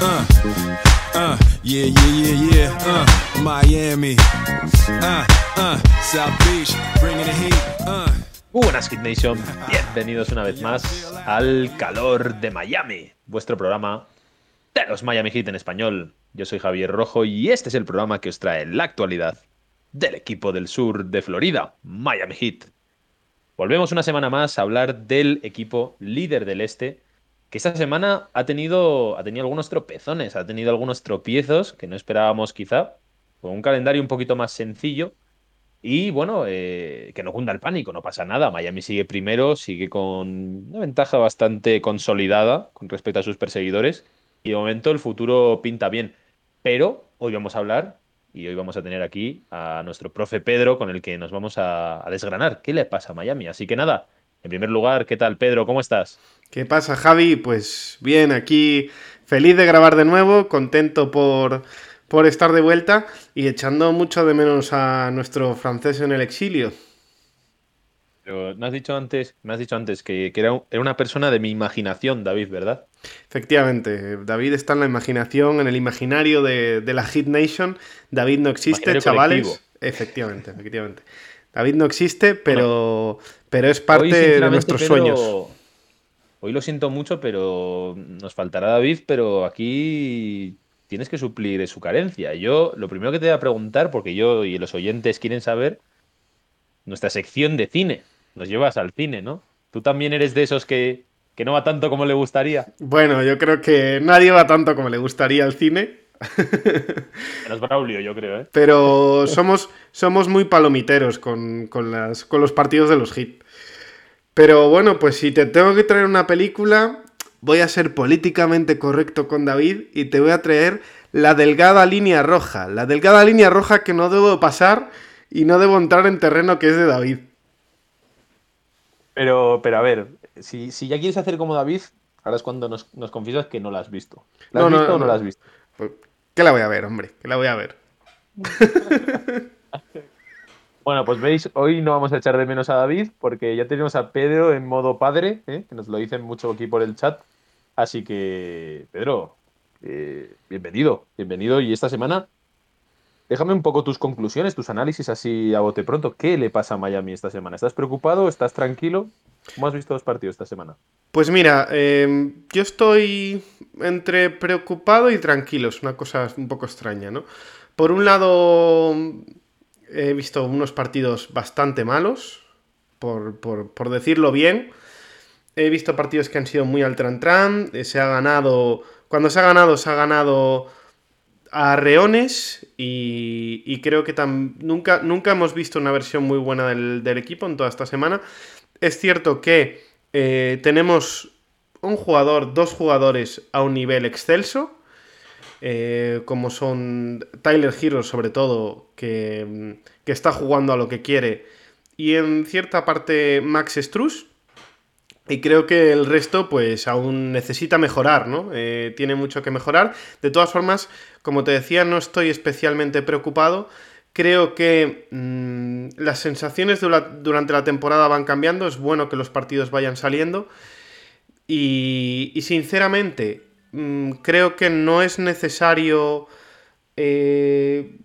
Uh, uh, yeah, yeah, yeah, yeah. Uh, Miami. Uh, uh, South Beach, bringing the heat. Uh. Buenas Hit Nation, bienvenidos una vez más al calor de Miami, vuestro programa de los Miami Heat en español. Yo soy Javier Rojo y este es el programa que os trae la actualidad del equipo del sur de Florida, Miami Heat. Volvemos una semana más a hablar del equipo líder del este, que esta semana ha tenido, ha tenido algunos tropezones, ha tenido algunos tropiezos que no esperábamos quizá, con un calendario un poquito más sencillo, y bueno, eh, que no cunda el pánico, no pasa nada. Miami sigue primero, sigue con una ventaja bastante consolidada con respecto a sus perseguidores. Y de momento el futuro pinta bien. Pero hoy vamos a hablar y hoy vamos a tener aquí a nuestro profe Pedro con el que nos vamos a, a desgranar qué le pasa a Miami. Así que nada, en primer lugar, ¿qué tal Pedro? ¿Cómo estás? ¿Qué pasa, Javi? Pues bien, aquí feliz de grabar de nuevo, contento por por estar de vuelta y echando mucho de menos a nuestro francés en el exilio. Pero me has dicho antes, me has dicho antes que, que era, era, una persona de mi imaginación, David, ¿verdad? Efectivamente, David está en la imaginación, en el imaginario de, de la Hit Nation. David no existe, chavales. Colectivo. Efectivamente, efectivamente. David no existe, pero, pero es parte hoy, de nuestros Pedro, sueños. Hoy lo siento mucho, pero nos faltará David, pero aquí tienes que suplir su carencia. Yo lo primero que te voy a preguntar, porque yo y los oyentes quieren saber, nuestra sección de cine. Nos llevas al cine, ¿no? Tú también eres de esos que, que no va tanto como le gustaría. Bueno, yo creo que nadie va tanto como le gustaría al cine. Menos Braulio, yo creo, ¿eh? Pero somos, somos muy palomiteros con, con, las, con los partidos de los hits. Pero bueno, pues si te tengo que traer una película, voy a ser políticamente correcto con David y te voy a traer la delgada línea roja. La delgada línea roja que no debo pasar y no debo entrar en terreno que es de David. Pero, pero a ver, si, si ya quieres hacer como David, ahora es cuando nos, nos confiesas que no la has visto. ¿La has no, visto no, o no la has visto? ¿Qué la voy a ver, hombre? ¿Qué la voy a ver? Bueno, pues veis, hoy no vamos a echar de menos a David porque ya tenemos a Pedro en modo padre, ¿eh? que nos lo dicen mucho aquí por el chat. Así que, Pedro, eh, bienvenido, bienvenido. Y esta semana, déjame un poco tus conclusiones, tus análisis así a bote pronto. ¿Qué le pasa a Miami esta semana? ¿Estás preocupado? ¿Estás tranquilo? ¿Cómo has visto los partidos esta semana? Pues mira, eh, yo estoy entre preocupado y tranquilo. Es una cosa un poco extraña, ¿no? Por un lado, he visto unos partidos bastante malos, por, decirlo bien. He visto partidos que han sido muy al tran Se ha ganado. Cuando se ha ganado, se ha ganado a reones. Y, y creo que nunca, nunca hemos visto una versión muy buena del equipo en toda esta semana. Es cierto que eh, tenemos un jugador, dos jugadores a un nivel excelso. Eh, como son Tyler Hero, sobre todo, que, que, está jugando a lo que quiere. Y en cierta parte Max Struss. Y creo que el resto, pues, aún necesita mejorar, ¿no? Eh, tiene mucho que mejorar. De todas formas, como te decía, no estoy especialmente preocupado. Creo que mmm, las sensaciones durante la temporada van cambiando. Es bueno que los partidos vayan saliendo. Y, sinceramente, mmm, creo que no es necesario eh,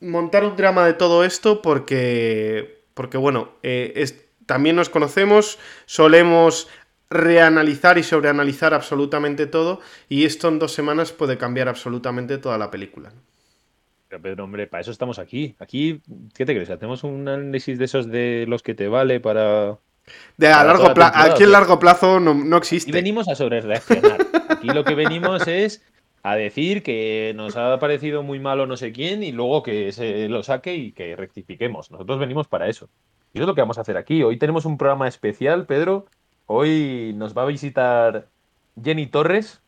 montar un drama de todo esto porque, porque bueno, eh, también nos conocemos, solemos reanalizar y sobreanalizar absolutamente todo y esto en dos semanas puede cambiar absolutamente toda la película. Pero Pedro, hombre, para eso estamos aquí. Aquí, ¿qué te crees? ¿Hacemos un análisis de esos de los que te vale para... De a largo plazo, aquí en largo plazo no, no existe. Y venimos a sobrereaccionar. Aquí lo que venimos es a decir que nos ha parecido muy malo no sé quién y luego que se lo saque y que rectifiquemos. Nosotros venimos para eso. Y eso es lo que vamos a hacer aquí. Hoy tenemos un programa especial, Pedro. Hoy nos va a visitar Jenny Torres,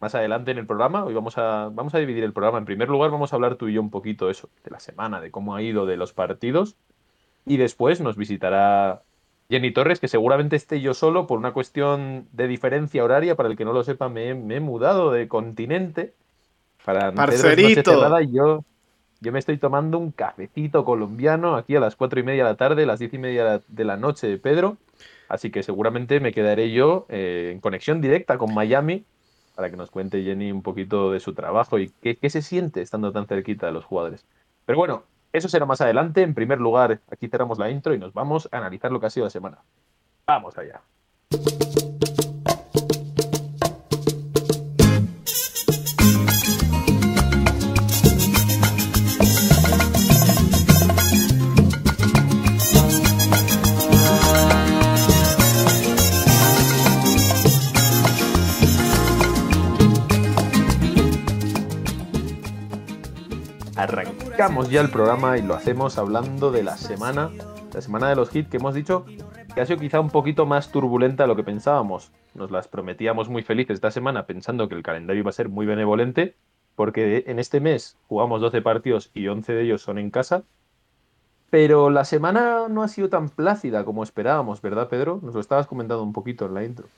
más adelante en el programa. Hoy vamos a, vamos a dividir el programa. En primer lugar, vamos a hablar tú y yo un poquito de eso, de la semana, de cómo ha ido, de los partidos. Y después nos visitará Jenny Torres, que seguramente esté yo solo por una cuestión de diferencia horaria. Para el que no lo sepa, me, me he mudado de continente. Para Parcerito. Nada, y yo, yo me estoy tomando un cafecito colombiano aquí a las cuatro y media de la tarde, las diez y media de la noche de Pedro. Así que seguramente me quedaré yo eh, en conexión directa con Miami para que nos cuente Jenny un poquito de su trabajo y qué, se siente estando tan cerquita de los jugadores. Pero bueno, eso será más adelante. En primer lugar, aquí cerramos la intro y nos vamos a analizar lo que ha sido la semana. Vamos allá. Arrancamos ya el programa y lo hacemos hablando de la semana, la semana de los hits que hemos dicho que ha sido quizá un poquito más turbulenta de lo que pensábamos. Nos las prometíamos muy felices esta semana pensando que el calendario iba a ser muy benevolente, porque en este mes jugamos 12 partidos y 11 de ellos son en casa. Pero la semana no ha sido tan plácida como esperábamos, ¿verdad, Pedro? Nos lo estabas comentando un poquito en la intro.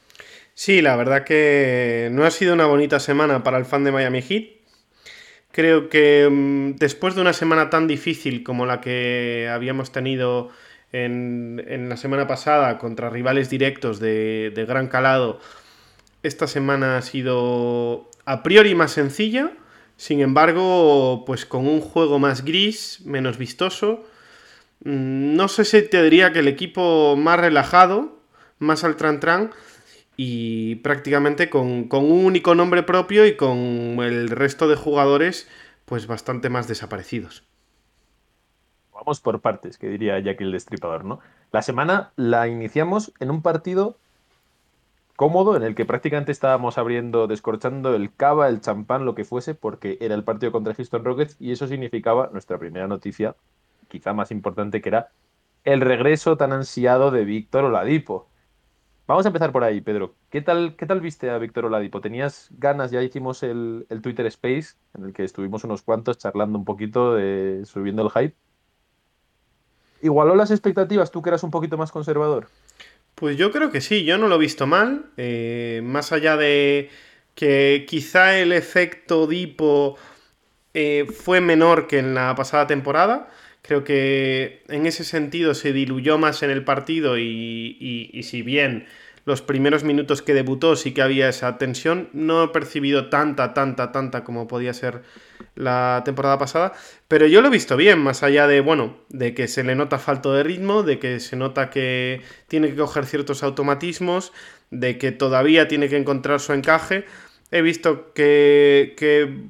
Sí, la verdad que no ha sido una bonita semana para el fan de Miami Heat. Creo que mm, después de una semana tan difícil como la que habíamos tenido en, la semana pasada contra rivales directos de, de, gran calado, esta semana ha sido a priori más sencilla, sin embargo, pues con un juego más gris, menos vistoso. Mm, no sé si te diría que el equipo más relajado, más al tran-tran, y prácticamente con, un único nombre propio y con el resto de jugadores pues bastante más desaparecidos. Vamos por partes, que diría Jack el Destripador, ¿no? La semana la iniciamos en un partido cómodo en el que prácticamente estábamos abriendo, descorchando el cava, el champán, lo que fuese, porque era el partido contra Houston Rockets y eso significaba nuestra primera noticia, quizá más importante, que era el regreso tan ansiado de Víctor Oladipo. Vamos a empezar por ahí, Pedro. ¿Qué tal, qué tal viste a Víctor Oladipo? ¿Tenías ganas? Ya hicimos el, Twitter Space, en el que estuvimos unos cuantos charlando un poquito, de, subiendo el hype. ¿Igualó las expectativas tú que eras un poquito más conservador? Pues yo creo que sí, yo no lo he visto mal. Eh, más allá de que quizá el efecto Dipo eh, fue menor que en la pasada temporada. Creo que en ese sentido se diluyó más en el partido y, si bien los primeros minutos que debutó sí que había esa tensión, no he percibido tanta, tanta, tanta como podía ser la temporada pasada, pero yo lo he visto bien, más allá de, bueno, de que se le nota falto de ritmo, de que se nota que tiene que coger ciertos automatismos, de que todavía tiene que encontrar su encaje. He visto que, que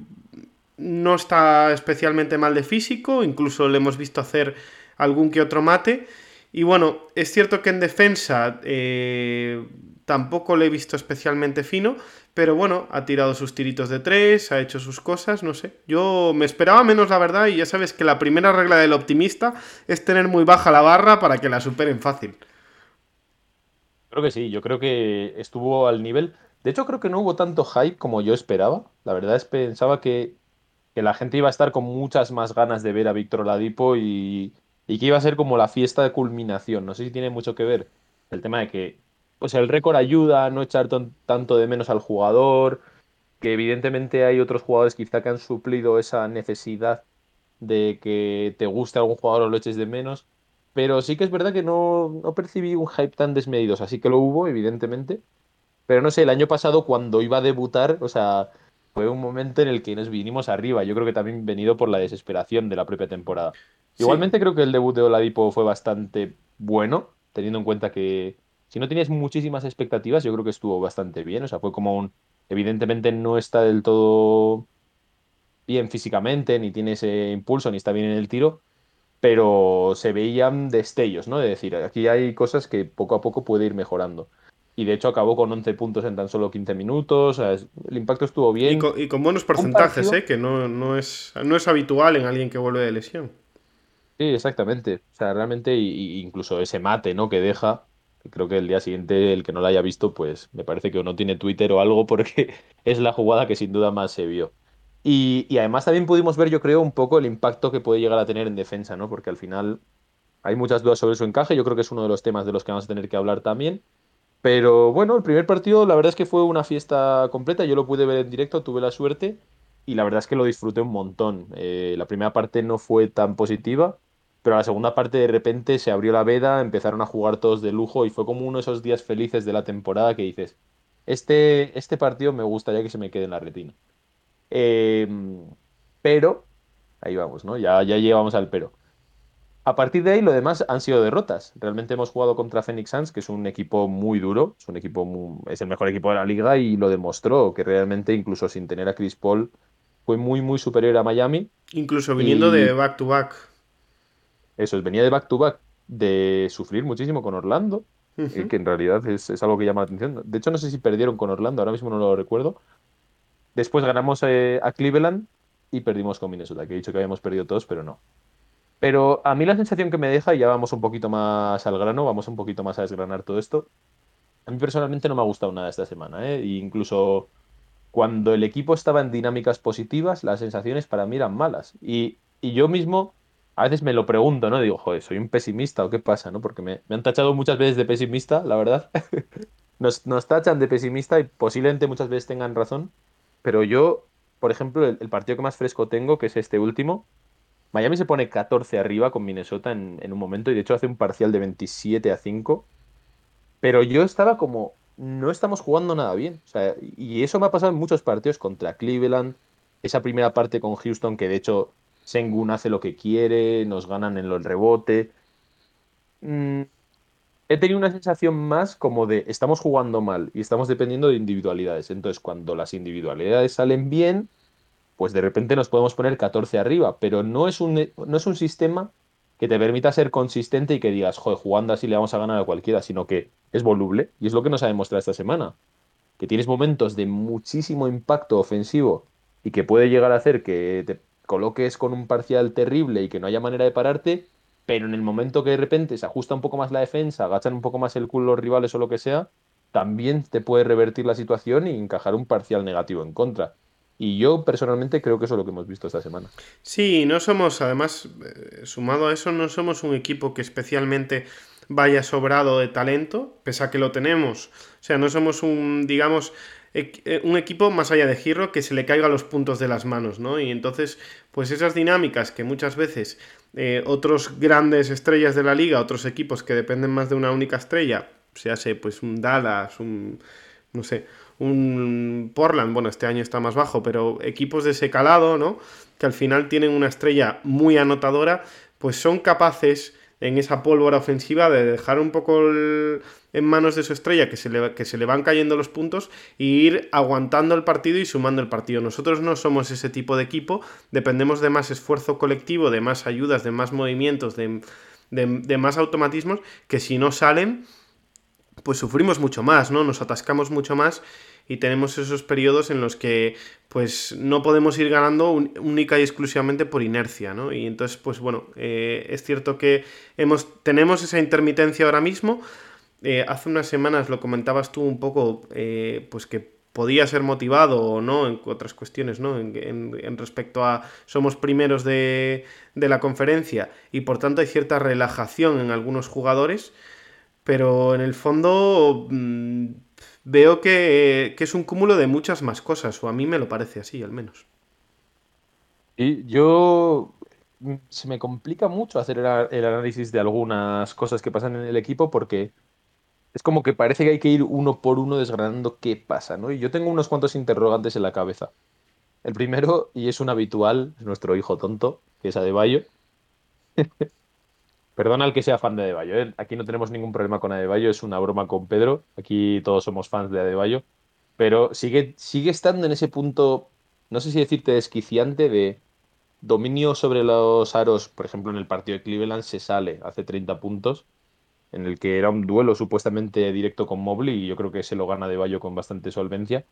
no está especialmente mal de físico, incluso le hemos visto hacer algún que otro mate. Y bueno, es cierto que en defensa eh, tampoco le he visto especialmente fino, pero bueno, ha tirado sus tiritos de tres, ha hecho sus cosas, no sé. Yo me esperaba menos, la verdad, y ya sabes que la primera regla del optimista es tener muy baja la barra para que la superen fácil. Creo que sí, yo creo que estuvo al nivel. De hecho, creo que no hubo tanto hype como yo esperaba. La verdad es que pensaba que que la gente iba a estar con muchas más ganas de ver a Víctor Oladipo y, y que iba a ser como la fiesta de culminación. No sé si tiene mucho que ver el tema de que pues el récord ayuda a no echar tanto de menos al jugador, que evidentemente hay otros jugadores quizá que han suplido esa necesidad de que te guste algún jugador o lo eches de menos, pero sí que es verdad que no, no percibí un hype tan desmedido, así que lo hubo, evidentemente, pero no sé, el año pasado cuando iba a debutar, o sea, fue un momento en el que nos vinimos arriba. Yo creo que también venido por la desesperación de la propia temporada. Igualmente creo que el debut de Oladipo fue bastante bueno, teniendo en cuenta que si no tenías muchísimas expectativas, yo creo que estuvo bastante bien. O sea, fue como un... Evidentemente no está del todo bien físicamente, ni tiene ese impulso, ni está bien en el tiro, pero se veían destellos, ¿no? De decir, aquí hay cosas que poco a poco puede ir mejorando y de hecho acabó con 11 puntos en tan solo 15 minutos. el impacto estuvo bien. Y con, buenos porcentajes, ¿eh? que no, no, es, no es habitual en alguien que vuelve de lesión. Sí, exactamente. O sea, realmente, y, incluso ese mate ¿no? que deja, creo que el día siguiente, el que no lo haya visto, pues me parece que no tiene Twitter o algo, porque es la jugada que sin duda más se vio. Y, y, además también pudimos ver, yo creo, un poco el impacto que puede llegar a tener en defensa, ¿no? Porque al final hay muchas dudas sobre su encaje. Yo creo que es uno de los temas de los que vamos a tener que hablar también. Pero bueno, el primer partido la verdad es que fue una fiesta completa, yo lo pude ver en directo, tuve la suerte y la verdad es que lo disfruté un montón. Eh, la primera parte no fue tan positiva, pero la segunda parte de repente se abrió la veda, empezaron a jugar todos de lujo y fue como uno de esos días felices de la temporada que dices, este, este partido me gustaría que se me quede en la retina. Em, pero, ahí vamos, ¿no? Ya, ya llegamos al pero. A partir de ahí, lo demás han sido derrotas. Realmente hemos jugado contra Phoenix Suns, que es un equipo muy duro, es un equipo es el mejor equipo de la liga y lo demostró, que realmente incluso sin tener a Chris Paul fue muy, muy superior a Miami. Incluso viniendo de back to back. Eso, venía de back to back, de sufrir muchísimo con Orlando, eh, que en realidad es, algo que llama la atención. De hecho, no sé si perdieron con Orlando, ahora mismo no lo recuerdo. Después ganamos eh, a Cleveland y perdimos con Minnesota, que he dicho que habíamos perdido todos, pero no. Pero a mí la sensación que me deja, y ya vamos un poquito más al grano, vamos un poquito más a desgranar todo esto. A mí personalmente no me ha gustado nada esta semana, ¿eh? incluso cuando el equipo estaba en dinámicas positivas, las sensaciones para mí eran malas. Y, yo mismo a veces me lo pregunto, ¿no? Digo, joder, ¿soy un pesimista o qué pasa, no? Porque me, han tachado muchas veces de pesimista, la verdad. nos, nos, tachan de pesimista y posiblemente muchas veces tengan razón. Pero yo, por ejemplo, el partido que más fresco tengo, que es este último, Miami se pone 14 arriba con Minnesota en, un momento y de hecho hace un parcial de 27 a 5. Pero yo estaba como, no estamos jugando nada bien. y eso me ha pasado en muchos partidos contra Cleveland. Esa primera parte con Houston, que de hecho Sengun hace lo que quiere, nos ganan en el rebote. Mm, he tenido una sensación más como de estamos jugando mal y estamos dependiendo de individualidades. Entonces, cuando las individualidades salen bien, pues de repente nos podemos poner 14 arriba, pero no es un, no es un sistema que te permita ser consistente y que digas, joder, jugando así le vamos a ganar a cualquiera, sino que es voluble y es lo que nos ha demostrado esta semana. Que tienes momentos de muchísimo impacto ofensivo y que puede llegar a hacer que te coloques con un parcial terrible y que no haya manera de pararte, pero en el momento que de repente se ajusta un poco más la defensa, agachan un poco más el culo los rivales o lo que sea, también te puede revertir la situación y encajar un parcial negativo en contra. Y yo personalmente creo que eso es lo que hemos visto esta semana. Sí, no somos, además, eh, sumado a eso, no somos un equipo que especialmente vaya sobrado de talento, pese a que lo tenemos. O sea, no somos un, digamos, eh, un equipo más allá de Giro que se le caiga los puntos de las manos, ¿no? Y entonces, pues esas dinámicas que muchas veces eh, otros grandes estrellas de la liga, otros equipos que dependen más de una única estrella, se hace pues un Dallas, un, no sé, un Portland, bueno, este año está más bajo, pero equipos de ese calado, ¿no? Que al final tienen una estrella muy anotadora, pues son capaces en esa pólvora ofensiva de dejar un poco en manos de su estrella que se, le, que se le van cayendo los puntos y ir aguantando el partido y sumando el partido. Nosotros no somos ese tipo de equipo, dependemos de más esfuerzo colectivo, de más ayudas, de más movimientos, de, de más automatismos que si no salen pues sufrimos mucho más, ¿no? Nos atascamos mucho más y tenemos esos periodos en los que pues no podemos ir ganando única y exclusivamente por inercia, ¿no? Y entonces, pues bueno, eh, es cierto que hemos, tenemos esa intermitencia ahora mismo. Eh, hace unas semanas lo comentabas tú un poco, eh, pues que podía ser motivado o no en otras cuestiones, ¿no? En, respecto a somos primeros de, de la conferencia y por tanto hay cierta relajación en algunos jugadores pero en el fondo mm, veo que, es un cúmulo de muchas más cosas, o a mí me lo parece así, al menos. Y yo mm, se me complica mucho hacer el, análisis de algunas cosas que pasan en el equipo porque es como que parece que hay que ir uno por uno desgranando qué pasa, ¿no? Y yo tengo unos cuantos interrogantes en la cabeza. El primero, y es un habitual, es nuestro hijo tonto, que es Adebayo. Perdona al que sea fan de Adebayo, ¿eh? aquí no tenemos ningún problema con Adebayo, es una broma con Pedro, aquí todos somos fans de Adebayo, pero sigue, sigue estando en ese punto, no sé si decirte desquiciante, de dominio sobre los aros, por ejemplo en el partido de Cleveland se sale, hace 30 puntos, en el que era un duelo supuestamente directo con Mobley y yo creo que se lo gana Adebayo con bastante solvencia,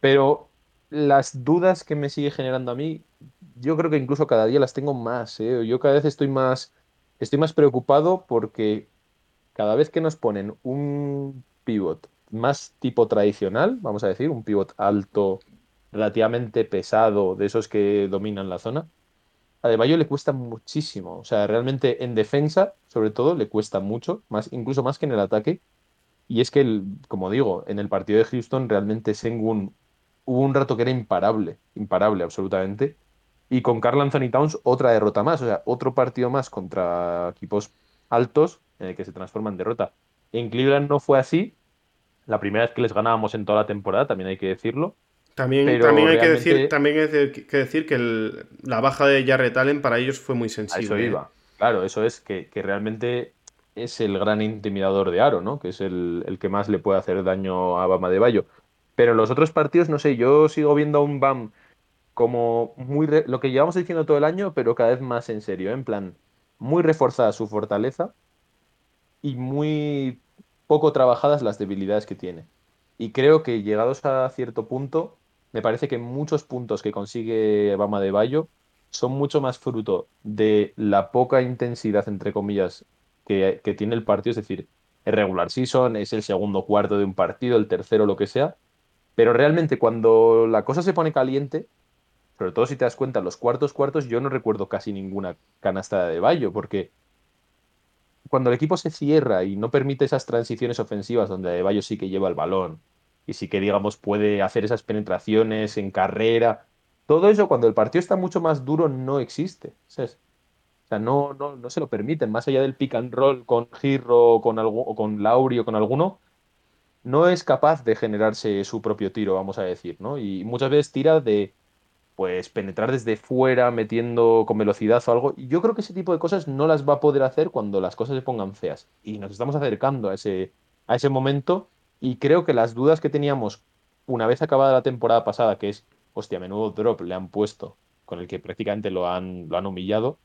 pero las dudas que me sigue generando a mí, yo creo que incluso cada día las tengo más, ¿eh? yo cada vez estoy más Estoy más preocupado porque cada vez que nos ponen un pivot más tipo tradicional, vamos a decir, un pivot alto, relativamente pesado, de esos que dominan la zona, a De le cuesta muchísimo. O sea, realmente en defensa, sobre todo, le cuesta mucho, más, incluso más que en el ataque. Y es que, como digo, en el partido de Houston realmente Sengun hubo un rato que era imparable, imparable absolutamente. Y con Carl Anthony Towns otra derrota más, o sea, otro partido más contra equipos altos en el que se transforma en derrota. En Cleveland no fue así, La primera vez que les ganábamos en toda la temporada, también hay que decirlo. También, también, hay, que decir, también hay que decir que la baja de Jarrett Allen para ellos fue muy sensible. eso iba. Claro, eso es que, realmente es el gran intimidador de Aro, ¿no? Que es el, que más le puede hacer daño a Bama de Bayo. Pero en los otros partidos, no sé, yo sigo viendo a un Bam como muy lo que llevamos diciendo todo el año, pero cada vez más en serio, en plan, muy reforzada su fortaleza y muy poco trabajadas las debilidades que tiene. Y creo que llegados a cierto punto, me parece que muchos puntos que consigue Bama de Bayo son mucho más fruto de la poca intensidad, entre comillas, que, tiene el partido, es decir, el regular season, es el segundo cuarto de un partido, el tercero, lo que sea, pero realmente cuando la cosa se pone caliente, sobre todo si te das cuenta, los cuartos cuartos yo no recuerdo casi ninguna canasta de Bayo, porque cuando el equipo se cierra y no permite esas transiciones ofensivas donde de Bayo sí que lleva el balón, y sí que, digamos, puede hacer esas penetraciones en carrera. Todo eso, cuando el partido está mucho más duro, no existe. O sea, no, no, no se lo permiten. Más allá del pick and roll con Girro con o con Lauri o con alguno, no es capaz de generarse su propio tiro, vamos a decir, ¿no? Y muchas veces tira de pues penetrar desde fuera, metiendo con velocidad o algo. Y yo creo que ese tipo de cosas no las va a poder hacer cuando las cosas se pongan feas. Y nos estamos acercando a ese, a ese momento y creo que las dudas que teníamos una vez acabada la temporada pasada, que es, hostia, menudo drop le han puesto, con el que prácticamente lo han, lo han humillado,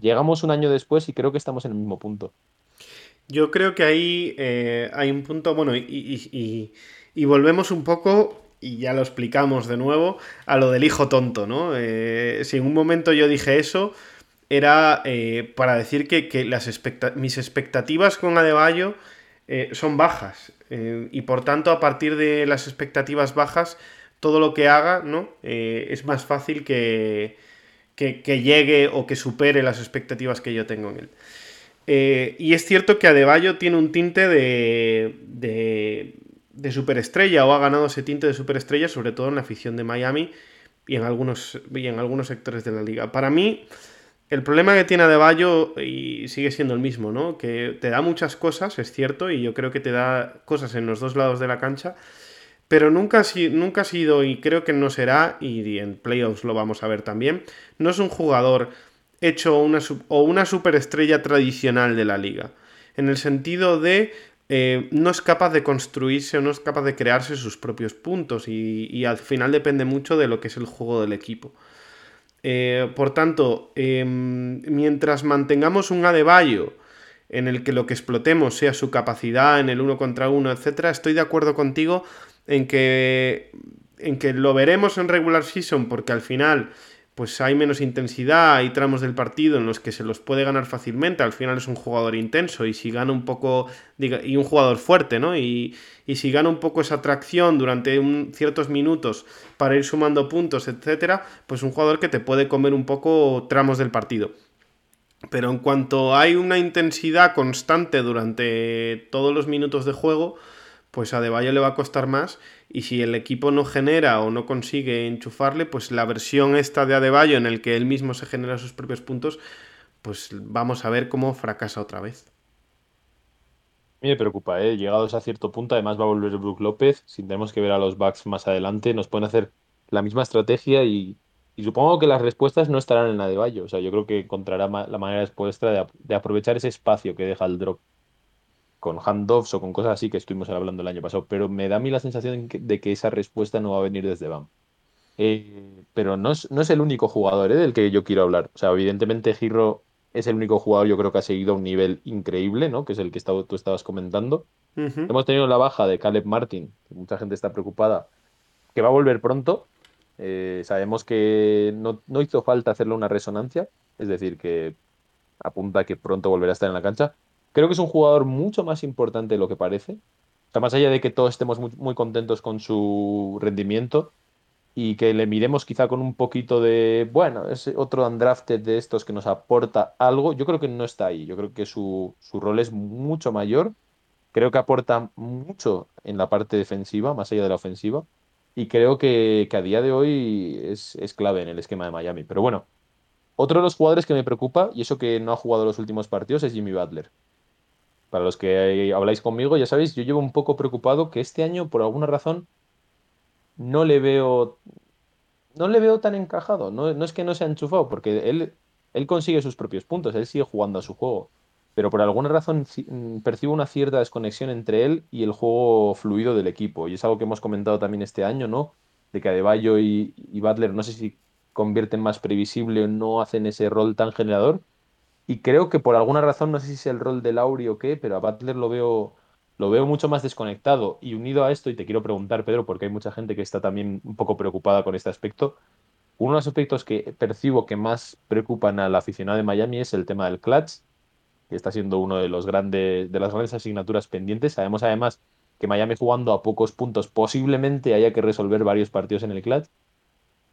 llegamos un año después y creo que estamos en el mismo punto. Yo creo que ahí eh, hay un punto, bueno, y, volvemos un poco, y ya lo explicamos de nuevo, a lo del hijo tonto, ¿no? Eh, si en un momento yo dije eso, era eh, para decir que, las mis expectativas con Adebayo son bajas. Eh, y por tanto, a partir de las expectativas bajas, todo lo que haga ¿no? Eh, es más fácil que, que, llegue o que supere las expectativas que yo tengo en él. Eh, y es cierto que Adebayo tiene un tinte de, de, de, superestrella o ha ganado ese tinte de superestrella, sobre todo en la afición de Miami y en algunos, y en algunos sectores de la liga. Para mí, el problema que tiene Adebayo y sigue siendo el mismo, ¿no? Que te da muchas cosas, es cierto, y yo creo que te da cosas en los dos lados de la cancha, pero nunca, nunca ha sido, y creo que no será, y en playoffs lo vamos a ver también, no es un jugador hecho una, o una superestrella tradicional de la liga, en el sentido de eh, no es capaz de construirse o no es capaz de crearse sus propios puntos, y al final depende mucho de lo que es el juego del equipo. Eh, por tanto, em, mientras mantengamos un Adebayo en el que lo que explotemos sea su capacidad en el uno contra uno, etcétera, estoy de acuerdo contigo en que, en que lo veremos en regular season porque al final pues hay menos intensidad, hay tramos del partido en los que se los puede ganar fácilmente, al final es un jugador intenso y si gana un poco, y un jugador fuerte, ¿no? Y, si gana un poco esa tracción durante ciertos minutos para ir sumando puntos, etcétera, pues un jugador que te puede comer un poco tramos del partido. Pero en cuanto hay una intensidad constante durante todos los minutos de juego, pues a De le va a costar más y si el equipo no genera o no consigue enchufarle, pues la versión esta de Adebayo en el que él mismo se genera sus propios puntos, pues vamos a ver cómo fracasa otra vez. me preocupa, ¿eh? Llegados a cierto punto, además va a volver Brook López, si tenemos que ver a los backs más adelante, nos pueden hacer la misma estrategia y, supongo que las respuestas no estarán en Adebayo. O sea, yo creo que encontrará la manera después de, de aprovechar ese espacio que deja el drop con handoffs o con cosas así que estuvimos hablando el año pasado, pero me da a mí la sensación de que esa respuesta no va a venir desde BAM. Eh, pero no es, no es, el único jugador eh, del que yo quiero hablar. O sea, evidentemente Giro es el único jugador yo creo que ha seguido a un nivel increíble, ¿no? Que es el que tú estabas comentando. Hemos tenido la baja de Caleb Martin, que mucha gente está preocupada, que va a volver pronto. Eh, sabemos que no, no hizo falta hacerle una resonancia, es decir, que apunta que pronto volverá a estar en la cancha Creo que es un jugador mucho más importante de lo que parece. O más allá de que todos estemos muy, contentos con su rendimiento y que le miremos quizá con un poquito de, bueno, es otro undrafted de estos que nos aporta algo, yo creo que no está ahí. Yo creo que su, rol es mucho mayor. Creo que aporta mucho en la parte defensiva, más allá de la ofensiva. Y creo que, a día de hoy es, es clave en el esquema de Miami. Pero bueno, otro de los jugadores que me preocupa, y eso que no ha jugado los últimos partidos, es Jimmy Butler. Para los que habláis conmigo, ya sabéis, yo llevo un poco preocupado que este año, por alguna razón, no le veo. No le veo tan encajado. No, no es que no se ha enchufado, porque él, él consigue sus propios puntos, él sigue jugando a su juego. Pero por alguna razón mm, percibo una cierta desconexión entre él y el juego fluido del equipo. Y es algo que hemos comentado también este año, ¿no? De que Adebayo y, y Butler no sé si convierten más previsible o no hacen ese rol tan generador. Y creo que por alguna razón, no sé si es el rol de Lauri o qué, pero a Butler lo veo, lo veo mucho más desconectado. Y unido a esto, y te quiero preguntar, Pedro, porque hay mucha gente que está también un poco preocupada con este aspecto. Uno de los aspectos que percibo que más preocupan al aficionado de Miami es el tema del clutch, que está siendo uno de los grandes, de las grandes asignaturas pendientes. Sabemos además que Miami jugando a pocos puntos posiblemente haya que resolver varios partidos en el clutch.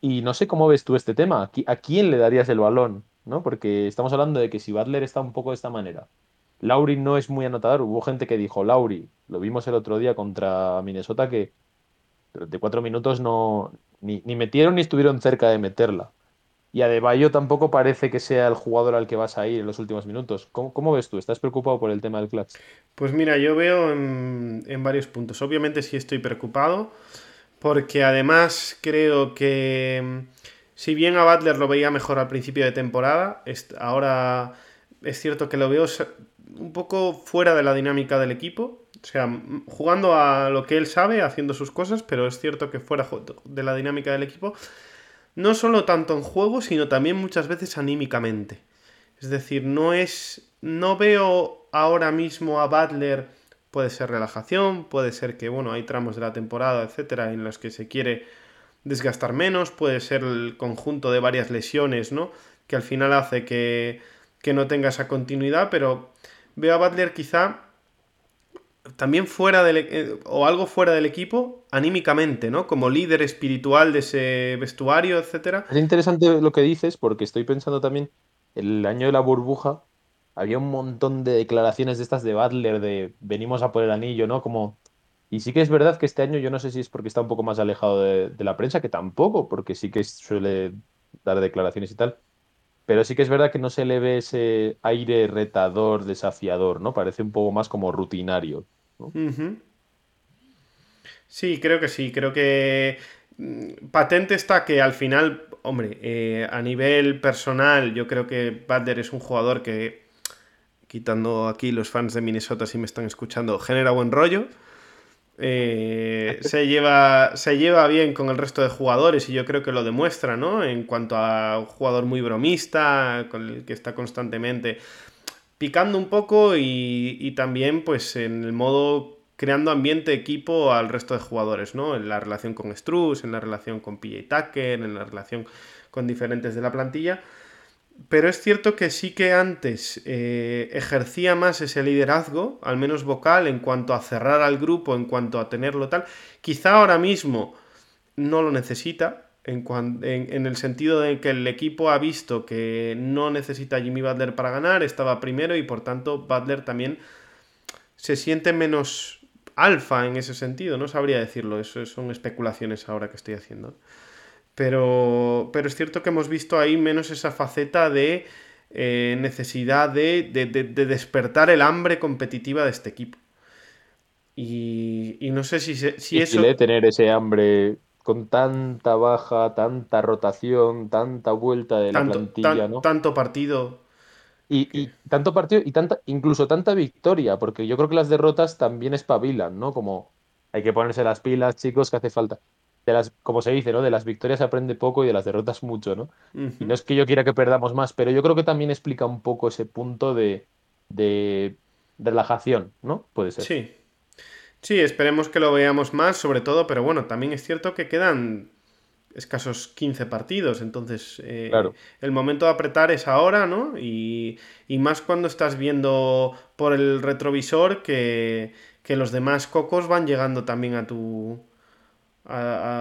Y no sé cómo ves tú este tema. ¿A quién le darías el balón? ¿No? Porque estamos hablando de que si Butler está un poco de esta manera, Lauri no es muy anotador. Hubo gente que dijo, Lauri, lo vimos el otro día contra Minnesota, que de cuatro minutos no ni, metieron ni estuvieron cerca de meterla. Y Adebayo tampoco parece que sea el jugador al que vas a ir en los últimos minutos. ¿Cómo, ves tú? ¿Estás preocupado por el tema del clutch? Pues mira, yo veo en, en varios puntos. Obviamente sí estoy preocupado porque además creo que si bien a Butler lo veía mejor al principio de temporada, ahora es cierto que lo veo un poco fuera de la dinámica del equipo. O sea, jugando a lo que él sabe, haciendo sus cosas, pero es cierto que fuera de la dinámica del equipo. No solo tanto en juego, sino también muchas veces anímicamente. Es decir, no es. No veo ahora mismo a Butler Puede ser relajación, puede ser que, bueno, hay tramos de la temporada, etcétera, en los que se quiere desgastar menos, puede ser el conjunto de varias lesiones, ¿no? Que al final hace que, que no tenga esa continuidad, pero veo a Butler quizá también fuera del eh, o algo fuera del equipo anímicamente, ¿no? Como líder espiritual de ese vestuario, etcétera. Es interesante lo que dices porque estoy pensando también el año de la burbuja había un montón de declaraciones de estas de Butler de venimos a por el anillo, ¿no? Como... Y sí que es verdad que este año yo no sé si es porque está un poco más alejado de, la prensa, que tampoco, porque sí que suele dar declaraciones y tal. Pero sí que es verdad que no se le ve ese aire retador, desafiador, ¿no? Parece un poco más como rutinario. Sí, creo que sí. Creo que mm, patente está que al final, hombre, eh, a nivel personal, yo creo que Butler es un jugador que quitando aquí los fans de Minnesota si me están escuchando, genera buen rollo. Eh, se, lleva, se lleva bien con el resto de jugadores y yo creo que lo demuestra, ¿no? En cuanto a un jugador muy bromista, con el que está constantemente picando un poco y, también pues en el modo creando ambiente equipo al resto de jugadores, ¿no? En la relación con Struz, en la relación con PJ Tucker, en la relación con diferentes de la plantilla. Pero es cierto que sí que antes eh, ejercía más ese liderazgo, al menos vocal, en cuanto a cerrar al grupo, en cuanto a tenerlo tal. Quizá ahora mismo no lo necesita, en, en, el sentido de que el equipo ha visto que no necesita Jimmy Butler para ganar, estaba primero y por tanto Butler también se siente menos alfa en ese sentido, no sabría decirlo, eso son especulaciones ahora que estoy haciendo. Pero, pero es cierto que hemos visto ahí menos esa faceta de eh, necesidad de, despertar el hambre competitiva de este equipo. Y, no sé si, si eso... tener ese hambre con tanta baja, tanta rotación, tanta vuelta de la plantilla, ¿no? Tanto partido. Y, tanto partido y tanta, incluso tanta victoria, porque yo creo que las derrotas también espabilan, ¿no? Como hay que ponerse las pilas, chicos, que hace falta de las, como se dice, ¿no? De las victorias se aprende poco y de las derrotas mucho, ¿no? Y no es que yo quiera que perdamos más, pero yo creo que también explica un poco ese punto de, de, relajación, ¿no? Puede ser. Sí. Sí, esperemos que lo veamos más, sobre todo, pero bueno, también es cierto que quedan escasos 15 partidos, entonces eh, el momento de apretar es ahora, ¿no? Y, y, más cuando estás viendo por el retrovisor que, que los demás cocos van llegando también a tu,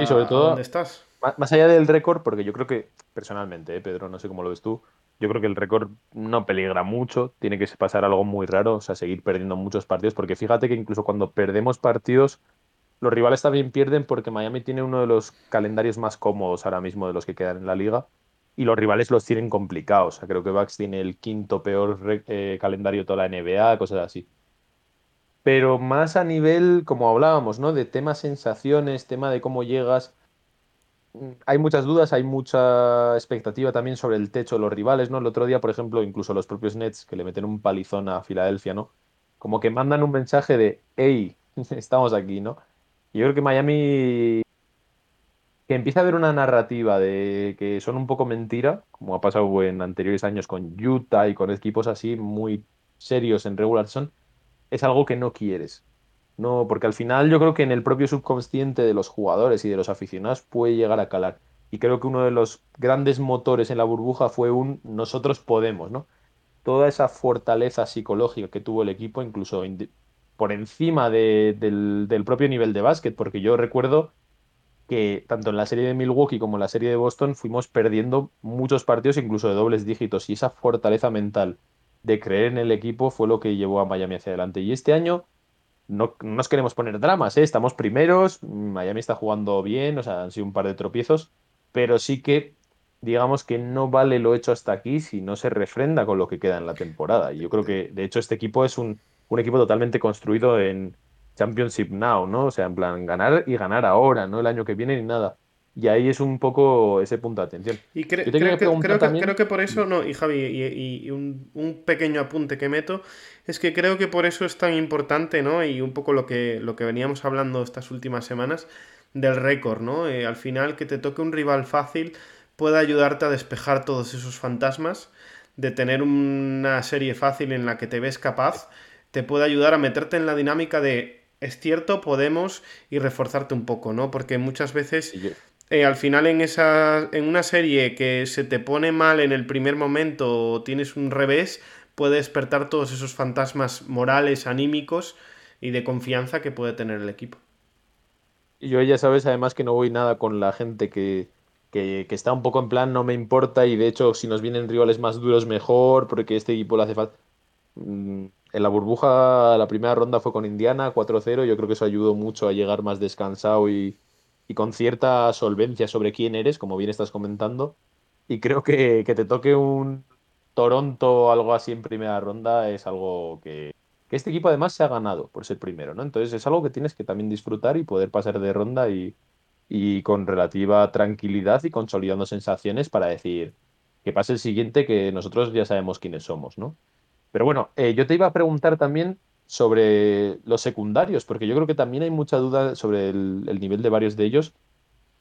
y sobre todo, dónde estás. Más allá del récord, porque yo creo que, personalmente, eh, Pedro, no sé cómo lo ves tú, yo creo que el récord no peligra mucho, tiene que pasar algo muy raro, o sea, seguir perdiendo muchos partidos, porque fíjate que incluso cuando perdemos partidos, los rivales también pierden porque Miami tiene uno de los calendarios más cómodos ahora mismo de los que quedan en la liga, y los rivales los tienen complicados, o sea, creo que Bucks tiene el quinto peor eh, calendario de toda la NBA, cosas así. Pero más a nivel, como hablábamos, ¿no? De tema sensaciones, tema de cómo llegas. Mm, hay muchas dudas, hay mucha expectativa también sobre el techo de los rivales, ¿no? El otro día, por ejemplo, incluso los propios Nets que le meten un palizón a Filadelfia, ¿no? Como que mandan un mensaje de, hey, estamos aquí, ¿no? Yo creo que Miami que empieza a haber una narrativa de que son un poco mentira, como ha pasado en anteriores años con Utah y con equipos así muy serios en regular son, es algo que no quieres. No, porque al final yo creo que en el propio subconsciente de los jugadores y de los aficionados puede llegar a calar. Y creo que uno de los grandes motores en la burbuja fue un nosotros podemos, ¿no? Toda esa fortaleza psicológica que tuvo el equipo, incluso por encima del, del propio nivel de básquet, porque yo recuerdo que tanto en la serie de Milwaukee como en la serie de Boston fuimos perdiendo muchos partidos, incluso de dobles dígitos, y esa fortaleza mental de creer en el equipo fue lo que llevó a Miami hacia adelante. Y este año no, nos queremos poner dramas, ¿eh? estamos primeros, Miami está jugando bien, o sea, han sido un par de tropiezos, pero sí que digamos que no vale lo hecho hasta aquí si no se refrenda con lo que queda en la temporada. Y yo creo que, de hecho, este equipo es un, un equipo totalmente construido en, Championship Now, ¿no? O sea, en plan, ganar y ganar ahora, no el año que viene ni nada. Y ahí es un poco ese punto de atención. Y creo, que, por eso, no, y Javi, y, un, pequeño apunte que meto, es que creo que por eso es tan importante, ¿no? Y un poco lo que, lo que veníamos hablando estas últimas semanas del récord, ¿no? Eh, al final, que te toque un rival fácil puede ayudarte a despejar todos esos fantasmas, de tener una serie fácil en la que te ves capaz, te puede ayudar a meterte en la dinámica de es cierto, podemos y reforzarte un poco, ¿no? Porque muchas veces eh, al final en, esa, en una serie que se te pone mal en el primer momento o tienes un revés, puede despertar todos esos fantasmas morales, anímicos y de confianza que puede tener el equipo. Yo ya sabes además que no voy nada con la gente que, que, que, está un poco en plan no me importa y de hecho si nos vienen rivales más duros mejor porque este equipo le hace falta. Mm, en la burbuja la primera ronda fue con Indiana 4-0, yo creo que eso ayudó mucho a llegar más descansado y, con cierta solvencia sobre quién eres, como bien estás comentando. Y creo que, que te toque un Toronto o algo así en primera ronda es algo que, que, este equipo además se ha ganado por ser primero, ¿no? Entonces es algo que tienes que también disfrutar y poder pasar de ronda y, y con relativa tranquilidad y consolidando sensaciones para decir que pase el siguiente que nosotros ya sabemos quiénes somos, ¿no? Pero bueno, eh, yo te iba a preguntar también sobre los secundarios, porque yo creo que también hay mucha duda sobre el, nivel de varios de ellos.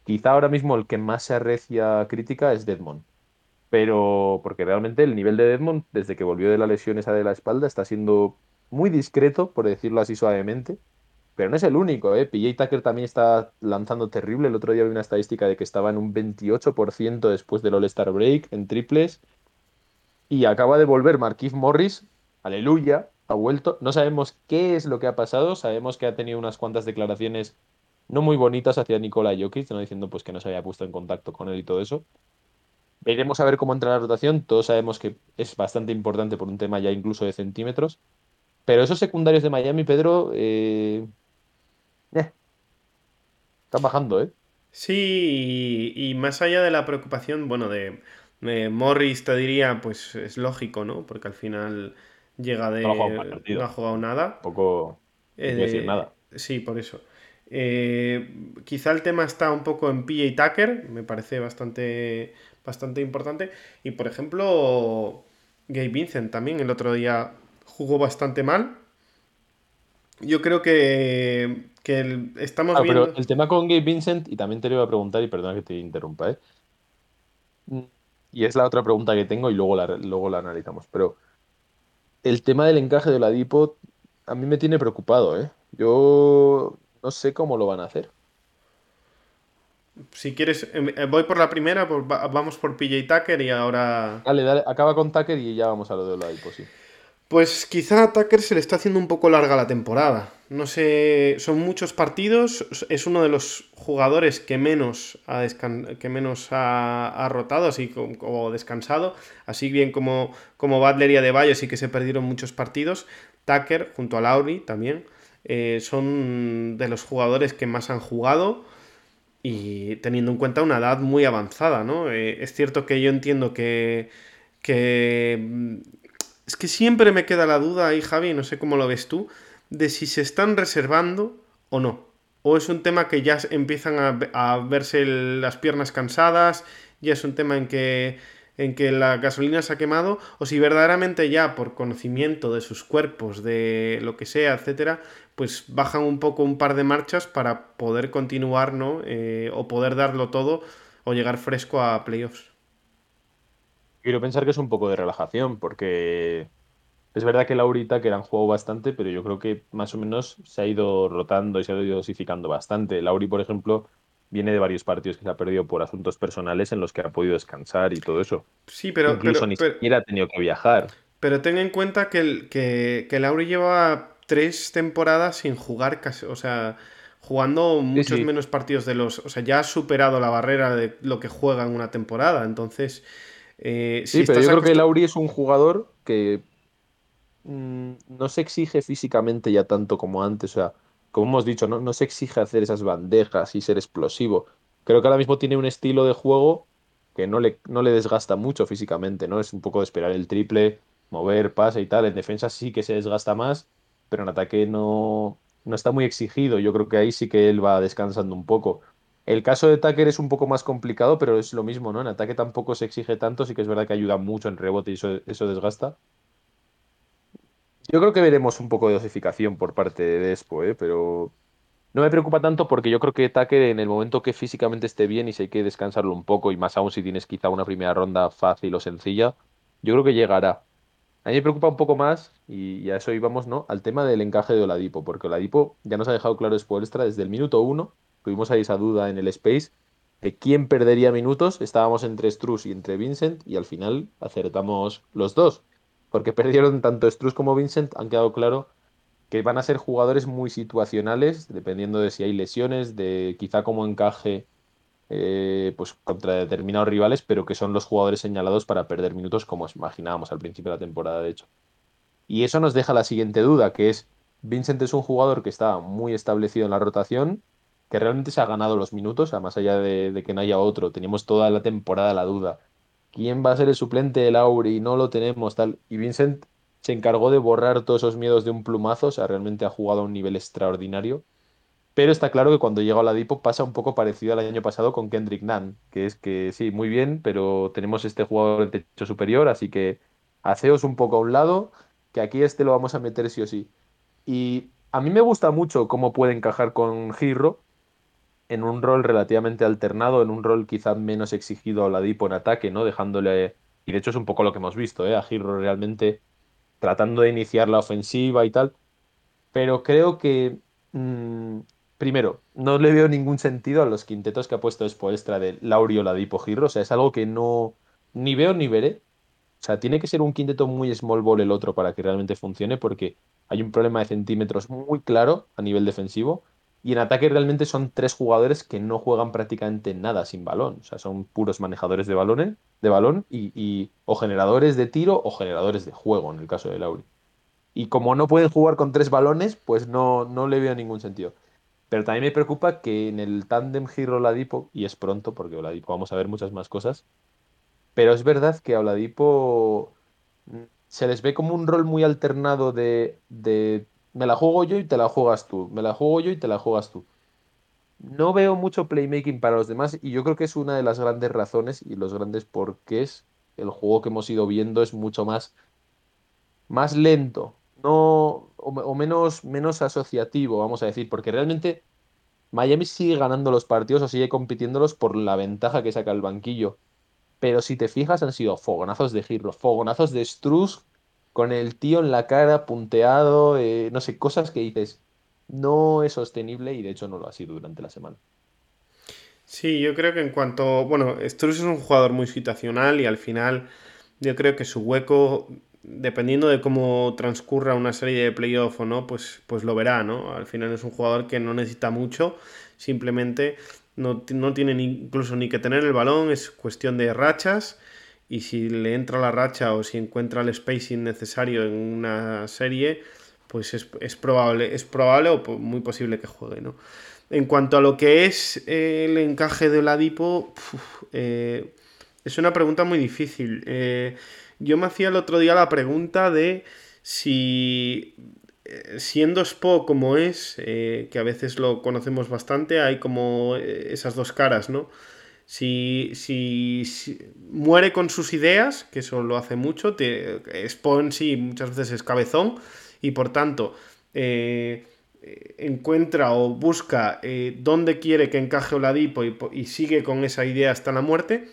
Quizá ahora mismo el que más se arrecia crítica es Deadmond. Pero porque realmente el nivel de Deadmond, desde que volvió de la lesión esa de la espalda, está siendo muy discreto, por decirlo así suavemente. Pero no es el único, ¿eh? PJ Tucker también está lanzando terrible. El otro día vi una estadística de que estaba en un 28% después del All-Star Break en triples. Y acaba de volver Marquise Morris, aleluya, ha vuelto. No sabemos qué es lo que ha pasado, sabemos que ha tenido unas cuantas declaraciones no muy bonitas hacia Nikola Jokic, ¿no? diciendo pues que no se había puesto en contacto con él y todo eso. Veremos a ver cómo entra la rotación. Todos sabemos que es bastante importante por un tema ya incluso de centímetros. Pero esos secundarios de Miami, Pedro, eh, eh, están bajando, ¿eh? Sí, y, más allá de la preocupación, bueno, de, eh, Morris te diría, pues es lógico, ¿no? Porque al final llega de. No ha jugado, nada. Poco. Eh, decir nada. Sí, por eso. Eh, quizá el tema está un poco en PJ Tucker, me parece bastante, bastante importante. Y por ejemplo, Gabe Vincent también el otro día jugó bastante mal. Yo creo que, que estamos viendo. Pero el tema con Gabe Vincent, y también te lo iba a preguntar, y perdona que te interrumpa, ¿eh? y es la otra pregunta que tengo y luego la, luego la analizamos. Pero el tema del encaje de la Dipo a mí me tiene preocupado, ¿eh? Yo no sé cómo lo van a hacer. Si quieres, em, eh, voy por la primera, pues vamos por PJ Tucker y ahora... Dale, dale, acaba con Tucker y ya vamos a lo de la Dipo, sí. Pues quizá a Tucker se le está haciendo un poco larga la temporada. No sé, son muchos partidos. Es uno de los jugadores que menos ha, que menos ha, rotado así o descansado. Así bien como, como Butler y Adebayo sí que se perdieron muchos partidos. Tucker, junto a Lauri también, eh, son de los jugadores que más han jugado y teniendo en cuenta una edad muy avanzada, ¿no? Eh, es cierto que yo entiendo que, que es que siempre me queda la duda ahí, Javi, no sé cómo lo ves tú, de si se están reservando o no. O es un tema que ya empiezan a, verse las piernas cansadas, ya es un tema en que, en que la gasolina se ha quemado, o si verdaderamente ya por conocimiento de sus cuerpos, de lo que sea, etcétera, pues bajan un poco un par de marchas para poder continuar, ¿no? Eh, o poder darlo todo o llegar fresco a playoffs. Quiero pensar que es un poco de relajación, porque es verdad que Laurita que han jugado bastante, pero yo creo que más o menos se ha ido rotando y se ha ido dosificando bastante. Lauri, por ejemplo, viene de varios partidos que se ha perdido por asuntos personales en los que ha podido descansar y todo eso. Sí, pero. Incluso ni siquiera ha tenido que viajar. Pero ten en cuenta que, el, que, que Lauri lleva tres temporadas sin jugar casi. O sea, jugando muchos menos partidos de los. O sea, ya ha superado la barrera de lo que juega en una temporada. Entonces. Eh, sí, pero yo creo que Lauri es un jugador que mm, no se exige físicamente ya tanto como antes. O sea, como hemos dicho, no, no se exige hacer esas bandejas y ser explosivo. Creo que ahora mismo tiene un estilo de juego que no le, no le desgasta mucho físicamente, ¿no? Es un poco de esperar el triple, mover, pase y tal. En defensa sí que se desgasta más, pero en ataque no, no está muy exigido. Yo creo que ahí sí que él va descansando un poco. El caso de Tucker es un poco más complicado, pero es lo mismo, ¿no? En ataque tampoco se exige tanto, sí que es verdad que ayuda mucho en rebote y eso, eso desgasta. Yo creo que veremos un poco de dosificación por parte de Despo, ¿eh? pero no me preocupa tanto porque yo creo que Tucker en el momento que físicamente esté bien y si hay que descansarlo un poco, y más aún si tienes quizá una primera ronda fácil o sencilla, yo creo que llegará. A mí me preocupa un poco más, y, a eso íbamos, ¿no? Al tema del encaje de Oladipo, porque Oladipo ya nos ha dejado claro extra desde el minuto uno tuvimos ahí esa duda en el Space de quién perdería minutos. Estábamos entre Struz y entre Vincent y al final acertamos los dos. Porque perdieron tanto Struz como Vincent, han quedado claro que van a ser jugadores muy situacionales, dependiendo de si hay lesiones, de quizá cómo encaje eh, pues contra determinados rivales, pero que son los jugadores señalados para perder minutos, como imaginábamos al principio de la temporada, de hecho. Y eso nos deja la siguiente duda, que es, Vincent es un jugador que está muy establecido en la rotación, que realmente se ha ganado los minutos, más allá de, que no haya otro. Teníamos toda la temporada la duda. ¿Quién va a ser el suplente de Lauri? No lo tenemos, tal. Y Vincent se encargó de borrar todos esos miedos de un plumazo, o sea, realmente ha jugado a un nivel extraordinario. Pero está claro que cuando llega a la Dipo pasa un poco parecido al año pasado con Kendrick Nunn, que es que sí, muy bien, pero tenemos este jugador de techo superior, así que haceos un poco a un lado, que aquí este lo vamos a meter sí o sí. Y a mí me gusta mucho cómo puede encajar con Giro, en un rol relativamente alternado, en un rol quizá menos exigido a Oladipo en ataque, ¿no? Dejándole. Y de hecho es un poco lo que hemos visto, ¿eh? A Giro realmente tratando de iniciar la ofensiva y tal. Pero creo que. Mm, primero, no le veo ningún sentido a los quintetos que ha puesto Extra de Laurio Oladipo Giro. O sea, es algo que no. Ni veo ni veré. O sea, tiene que ser un quinteto muy small ball el otro para que realmente funcione, porque hay un problema de centímetros muy claro a nivel defensivo y en ataque realmente son tres jugadores que no juegan prácticamente nada sin balón. O sea, son puros manejadores de, balones, de balón y, o generadores de tiro o generadores de juego, en el caso de Lauri. Y como no pueden jugar con tres balones, pues no, no le veo ningún sentido. Pero también me preocupa que en el tándem Giro Oladipo, y es pronto porque Oladipo vamos a ver muchas más cosas, pero es verdad que a Oladipo mm, se les ve como un rol muy alternado de, de me la juego yo y te la juegas tú. Me la juego yo y te la juegas tú. No veo mucho playmaking para los demás y yo creo que es una de las grandes razones y los grandes porqués. El juego que hemos ido viendo es mucho más, más lento no, o, menos, menos asociativo, vamos a decir, porque realmente Miami sigue ganando los partidos o sigue compitiéndolos por la ventaja que saca el banquillo. Pero si te fijas, han sido fogonazos de Giro, fogonazos de Struz con el tío en la cara, punteado, eh, no sé, cosas que dices, no es sostenible y de hecho no lo ha sido durante la semana. Sí, yo creo que en cuanto, bueno, Struz es un jugador muy situacional y al final yo creo que su hueco, dependiendo de cómo transcurra una serie de playoff o no, pues, pues lo verá, ¿no? Al final es un jugador que no necesita mucho, simplemente no, no tiene ni, incluso ni que tener el balón, es cuestión de rachas y si le entra la racha o si encuentra el spacing necesario en una serie, pues es, probable, es probable o muy posible que juegue, ¿no? En cuanto a lo que es el encaje de Oladipo, eh, es una pregunta muy difícil. Eh, yo me hacía el otro día la pregunta de si eh, siendo Spo como es, eh, que a veces lo conocemos bastante, hay como esas dos caras, ¿no? Si, si, muere con sus ideas, que eso lo hace mucho, te, Spo en sí muchas veces es cabezón y por tanto encuentra o busca dónde quiere que encaje Oladipo y, y sigue con esa idea hasta la muerte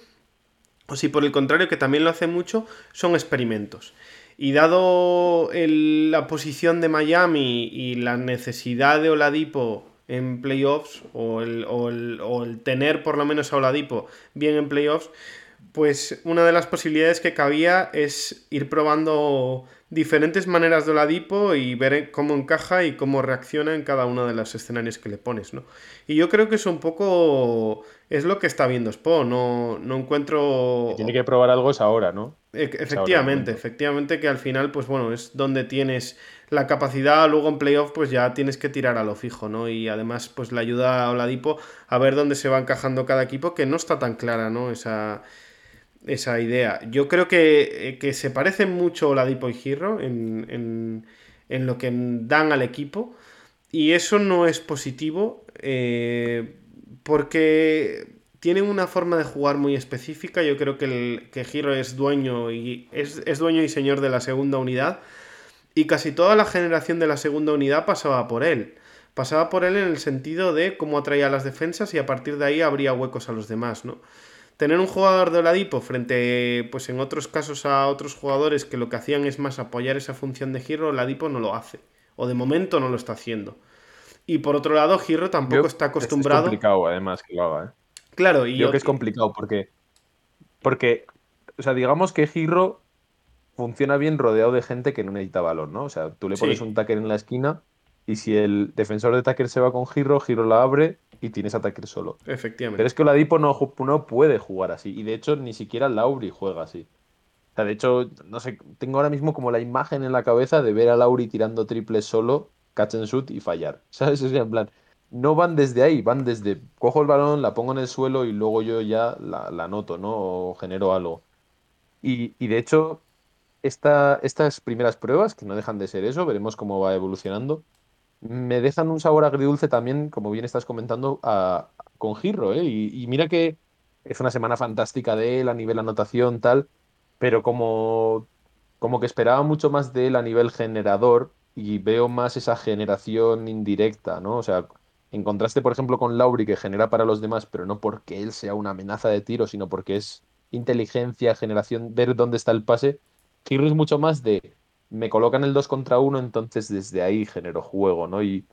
o si por el contrario, que también lo hace mucho, son experimentos. Y dado la posición de Miami y la necesidad de Oladipo en playoffs, o el, o el, tener por lo menos a Oladipo bien en playoffs, pues una de las posibilidades que cabía es ir probando diferentes maneras de Oladipo y ver cómo encaja y cómo reacciona en cada uno de los escenarios que le pones, ¿no? Y yo creo que eso un poco es lo que está viendo Spo, no, no encuentro... Tiene que probar algo es ahora, ¿no? E, efectivamente, efectivamente que al final, pues bueno, es donde tienes la capacidad, luego en playoff pues ya tienes que tirar a lo fijo, ¿no? Y además pues le ayuda a Oladipo a ver dónde se va encajando cada equipo, que no está tan clara, ¿no? Esa esa idea. Yo creo que, eh, se parecen mucho Oladipo y Giro en, lo que dan al equipo. Y eso no es positivo eh, porque tienen una forma de jugar muy específica. Yo creo que, el, que Giro es dueño, y, es, es dueño y señor de la segunda unidad. Y casi toda la generación de la segunda unidad pasaba por él. Pasaba por él en el sentido de cómo atraía a las defensas y a partir de ahí abría huecos a los demás, ¿no? tener un jugador de Oladipo frente, pues en otros casos a otros jugadores que lo que hacían es más apoyar esa función de Giro, Oladipo no lo hace. O de momento no lo está haciendo. Y por otro lado, Giro tampoco está acostumbrado. Es complicado, además, que lo haga, ¿eh? Claro, y yo... Creo que es complicado porque. Porque, o sea, digamos que Giro funciona bien rodeado de gente que no necesita balón, ¿no? O sea, tú le pones un tacker en la esquina y si el defensor de tacker se va con Giro, Giro la abre y tienes ataque solo. Efectivamente. Pero es que Oladipo no, no puede jugar así. Y de hecho, ni siquiera Lauri juega así. O sea, de hecho, no sé, tengo ahora mismo como la imagen en la cabeza de ver a Lauri tirando triples solo, catch and shoot y fallar. ¿Sabes? O sea, en plan, no van desde ahí, van desde cojo el balón, la pongo en el suelo y luego yo ya la, la noto, ¿no? O genero algo. Y, y de hecho, esta, estas primeras pruebas, que no dejan de ser eso, veremos cómo va evolucionando, me dejan un sabor agridulce también, como bien estás comentando, con Girro, ¿eh? Y, mira que es una semana fantástica de él a nivel anotación, tal, pero como, como que esperaba mucho más de él a nivel generador y veo más esa generación indirecta, ¿no? O sea, en contraste, por ejemplo, con Lauri, que genera para los demás, pero no porque él sea una amenaza de tiro, sino porque es inteligencia, generación, ver dónde está el pase. Girro es mucho más de me colocan el 2 contra 1, entonces desde ahí genero juego, ¿no? Y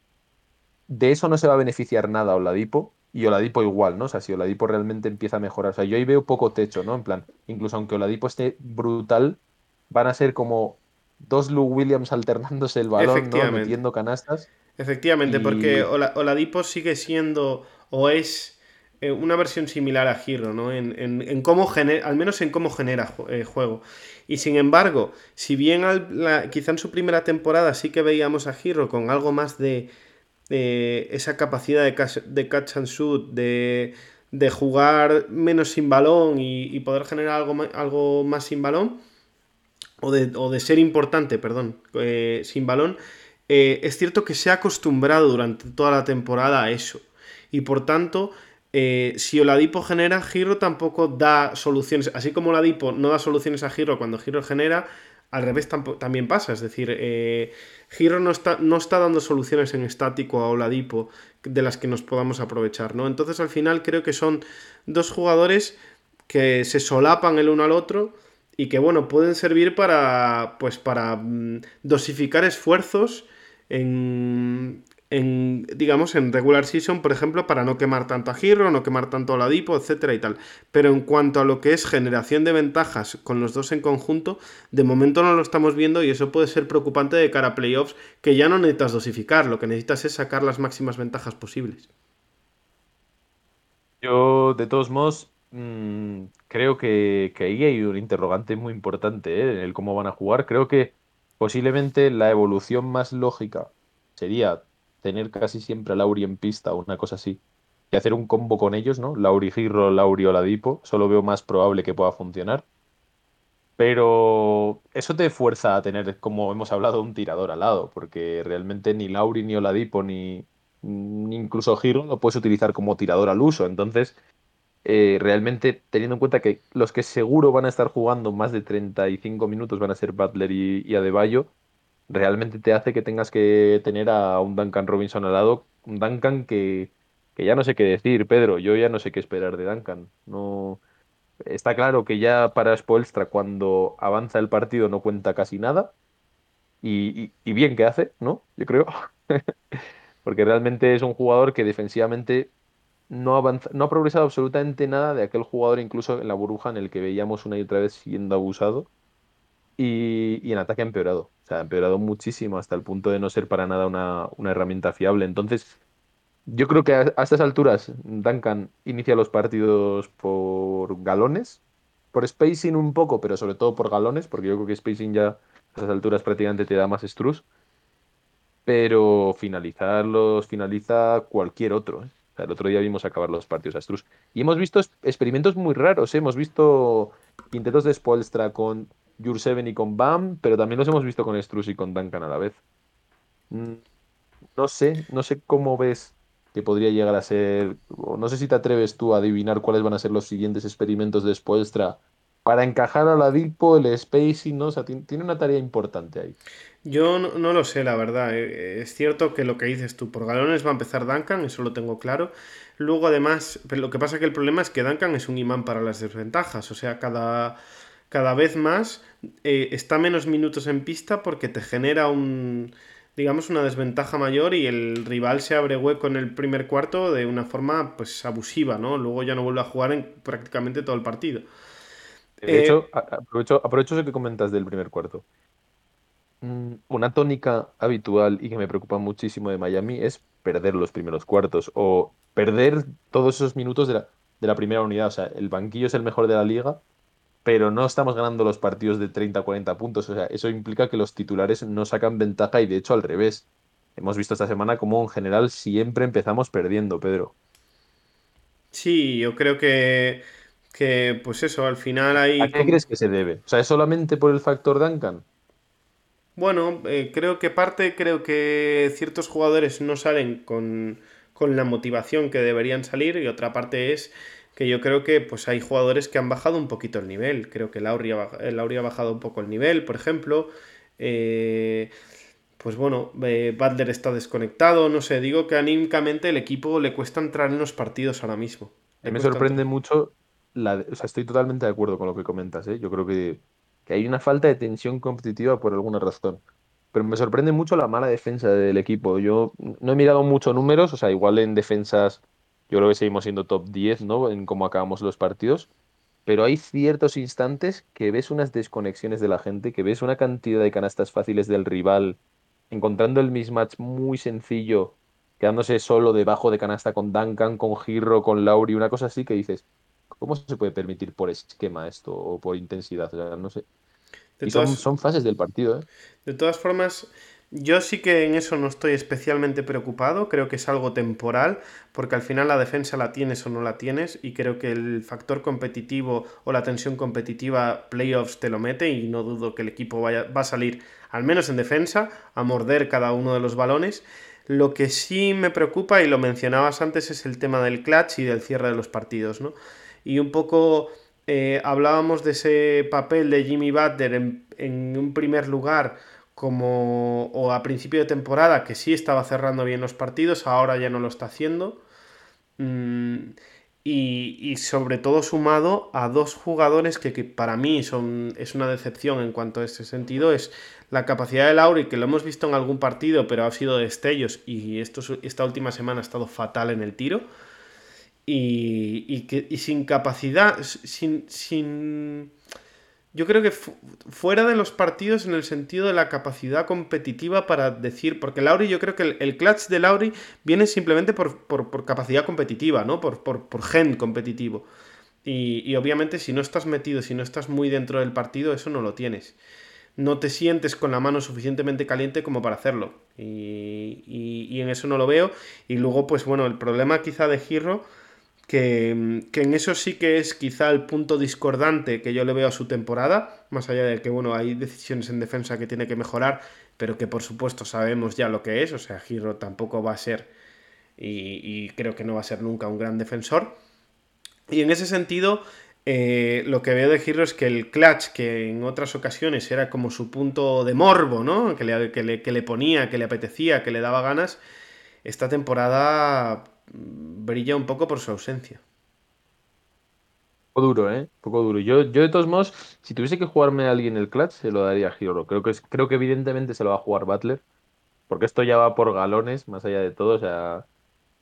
de eso no se va a beneficiar nada Oladipo, y Oladipo igual, ¿no? O sea, si Oladipo realmente empieza a mejorar, o sea, yo ahí veo poco techo, ¿no? En plan, incluso aunque Oladipo esté brutal, van a ser como dos Lou Williams alternándose el balón, ¿no? Metiendo canastas. Efectivamente, porque Oladipo sigue siendo o es eh, una versión similar a Giro, ¿no? En, cómo genera, al menos en cómo genera eh, juego. Y sin embargo, si bien quizá en su primera temporada sí que veíamos a Giro con algo más de, esa capacidad de catch, and shoot, de, jugar menos sin balón y, poder generar algo, algo más sin balón, o de, ser importante, perdón, eh, sin balón, es cierto que se ha acostumbrado durante toda la temporada a eso. Y por tanto, eh, si Oladipo genera, Giro tampoco da soluciones. Así como Oladipo no da soluciones a Giro cuando Giro genera, al revés también pasa. Es decir, eh, Giro no está, no está dando soluciones en estático a Oladipo de las que nos podamos aprovechar, ¿no? Entonces al final creo que son dos jugadores que se solapan el uno al otro y que, bueno, pueden servir para, pues, para mm, dosificar esfuerzos en, digamos, en regular season, por ejemplo, para no quemar tanto a Giro, no quemar tanto a Ladipo, etcétera y tal. Pero en cuanto a lo que es generación de ventajas con los dos en conjunto, de momento no lo estamos viendo y eso puede ser preocupante de cara a playoffs, que ya no necesitas dosificar, lo que necesitas es sacar las máximas ventajas posibles. Yo, de todos modos, mm, creo que, que, ahí hay un interrogante muy importante ¿eh? en el cómo van a jugar. Creo que posiblemente la evolución más lógica sería tener casi siempre a Lauri en pista o una cosa así y hacer un combo con ellos, ¿no? Lauri Girro, Lauri Oladipo, solo veo más probable que pueda funcionar. Pero eso te fuerza a tener, como hemos hablado, un tirador al lado, porque realmente ni Lauri, ni Oladipo, ni, incluso Giro lo puedes utilizar como tirador al uso. Entonces, eh, realmente teniendo en cuenta que los que seguro van a estar jugando más de 35 minutos van a ser Butler y, y Adebayo, realmente te hace que tengas que tener a un Duncan Robinson al lado, un Duncan que, que ya no sé qué decir, Pedro, yo ya no sé qué esperar de Duncan. No, está claro que ya para Spoelstra cuando avanza el partido no cuenta casi nada. Y, y, y bien que hace, ¿no? Yo creo. Porque realmente es un jugador que defensivamente no, no ha progresado absolutamente nada de aquel jugador, incluso en la burbuja, en el que veíamos una y otra vez siendo abusado. Y, en ataque ha empeorado. O sea, ha empeorado muchísimo hasta el punto de no ser para nada una, una herramienta fiable. Entonces, yo creo que a, a, estas alturas Duncan inicia los partidos por galones, por spacing un poco, pero sobre todo por galones, porque yo creo que spacing ya a estas alturas prácticamente te da más estrus. Pero finalizarlos finaliza cualquier otro. ¿eh? El otro día vimos acabar los partidos a. Y hemos visto experimentos muy raros. ¿eh? Hemos visto intentos de Spoelstra con Jurseven y con Bam, pero también los hemos visto con Struz y con Duncan a la vez. Mm, no sé, no sé cómo ves que podría llegar a ser. No sé si te atreves tú a adivinar cuáles van a ser los siguientes experimentos de Spoelstra para encajar a la Dilpo, el spacing, ¿no? O sea, tiene una tarea importante ahí. Yo no, no, lo sé, la verdad. Eh, es cierto que lo que dices tú, por galones va a empezar Duncan, eso lo tengo claro. Luego, además, lo que pasa que el problema es que Duncan es un imán para las desventajas. O sea, cada, cada vez más eh, está menos minutos en pista porque te genera un digamos una desventaja mayor y el rival se abre hueco en el primer cuarto de una forma pues abusiva, ¿no? Luego ya no vuelve a jugar en prácticamente todo el partido. De hecho, eh, aprovecho, aprovecho eso que comentas del primer cuarto. Mm, una tónica habitual y que me preocupa muchísimo de Miami es perder los primeros cuartos o perder todos esos minutos de la, de la primera unidad. O sea, el banquillo es el mejor de la liga, pero no estamos ganando los partidos de 30 40 puntos. O sea, eso implica que los titulares no sacan ventaja y de hecho al revés. Hemos visto esta semana como en general siempre empezamos perdiendo, Pedro. Sí, yo creo que, que pues eso, al final hay... ¿A qué crees que se debe? O sea, ¿es solamente por el factor Duncan? Bueno, eh, creo que parte, creo que ciertos jugadores no salen con, con, la motivación que deberían salir y otra parte es que yo creo que pues hay jugadores que han bajado un poquito el nivel. Creo que Lauri ha, Lauri ha bajado un poco el nivel, por ejemplo. Eh, pues bueno, eh, Butler está desconectado, no sé, digo que anímicamente el equipo le cuesta entrar en los partidos ahora mismo. Le me sorprende entrar. mucho, la, o sea, estoy totalmente de acuerdo con lo que comentas, ¿eh? yo creo que que hay una falta de tensión competitiva por alguna razón. Pero me sorprende mucho la mala defensa del equipo. Yo no he mirado mucho números, o sea, igual en defensas yo creo que seguimos siendo top 10, ¿no? En cómo acabamos los partidos. Pero hay ciertos instantes que ves unas desconexiones de la gente, que ves una cantidad de canastas fáciles del rival, encontrando el mismatch muy sencillo, quedándose solo debajo de canasta con Duncan, con Girro, con Lauri, una cosa así que dices, ¿Cómo se puede permitir por esquema esto o por intensidad? O sea, no sé. Y todas, son, son, fases del partido. ¿eh? De todas formas, yo sí que en eso no estoy especialmente preocupado. Creo que es algo temporal, porque al final la defensa la tienes o no la tienes. Y creo que el factor competitivo o la tensión competitiva, playoffs te lo mete. Y no dudo que el equipo vaya, va a salir, al menos en defensa, a morder cada uno de los balones. Lo que sí me preocupa, y lo mencionabas antes, es el tema del clutch y del cierre de los partidos, ¿no? Y un poco eh, hablábamos de ese papel de Jimmy Butler en, en, un primer lugar como o a principio de temporada que sí estaba cerrando bien los partidos, ahora ya no lo está haciendo. Mm, y, y, sobre todo sumado a dos jugadores que, que, para mí son, es una decepción en cuanto a ese sentido, es la capacidad de Lauri, que lo hemos visto en algún partido, pero ha sido destellos y esto, esta última semana ha estado fatal en el tiro y, y, que, y sin capacidad, sin, sin... Yo creo que fuera de los partidos en el sentido de la capacidad competitiva para decir, porque Lauri, yo creo que el, el clutch de Lauri viene simplemente por, por, por capacidad competitiva, ¿no? Por, por, por gen competitivo. Y, y, obviamente si no estás metido, si no estás muy dentro del partido, eso no lo tienes. No te sientes con la mano suficientemente caliente como para hacerlo. Y, y, y en eso no lo veo. Y luego, pues bueno, el problema quizá de Giro que, en eso sí que es quizá el punto discordante que yo le veo a su temporada, más allá de que, bueno, hay decisiones en defensa que tiene que mejorar, pero que por supuesto sabemos ya lo que es, o sea, Giro tampoco va a ser, y, creo que no va a ser nunca un gran defensor. Y en ese sentido, eh, lo que veo de Giro es que el clutch, que en otras ocasiones era como su punto de morbo, ¿no? Que le, que le, que le ponía, que le apetecía, que le daba ganas, esta temporada brilla un poco por su ausencia. Poco duro, ¿eh? Un poco duro. Yo, yo, de todos modos, si tuviese que jugarme a alguien el clutch, se lo daría a Giro. Creo que, creo que evidentemente se lo va a jugar Butler, porque esto ya va por galones, más allá de todo. O sea,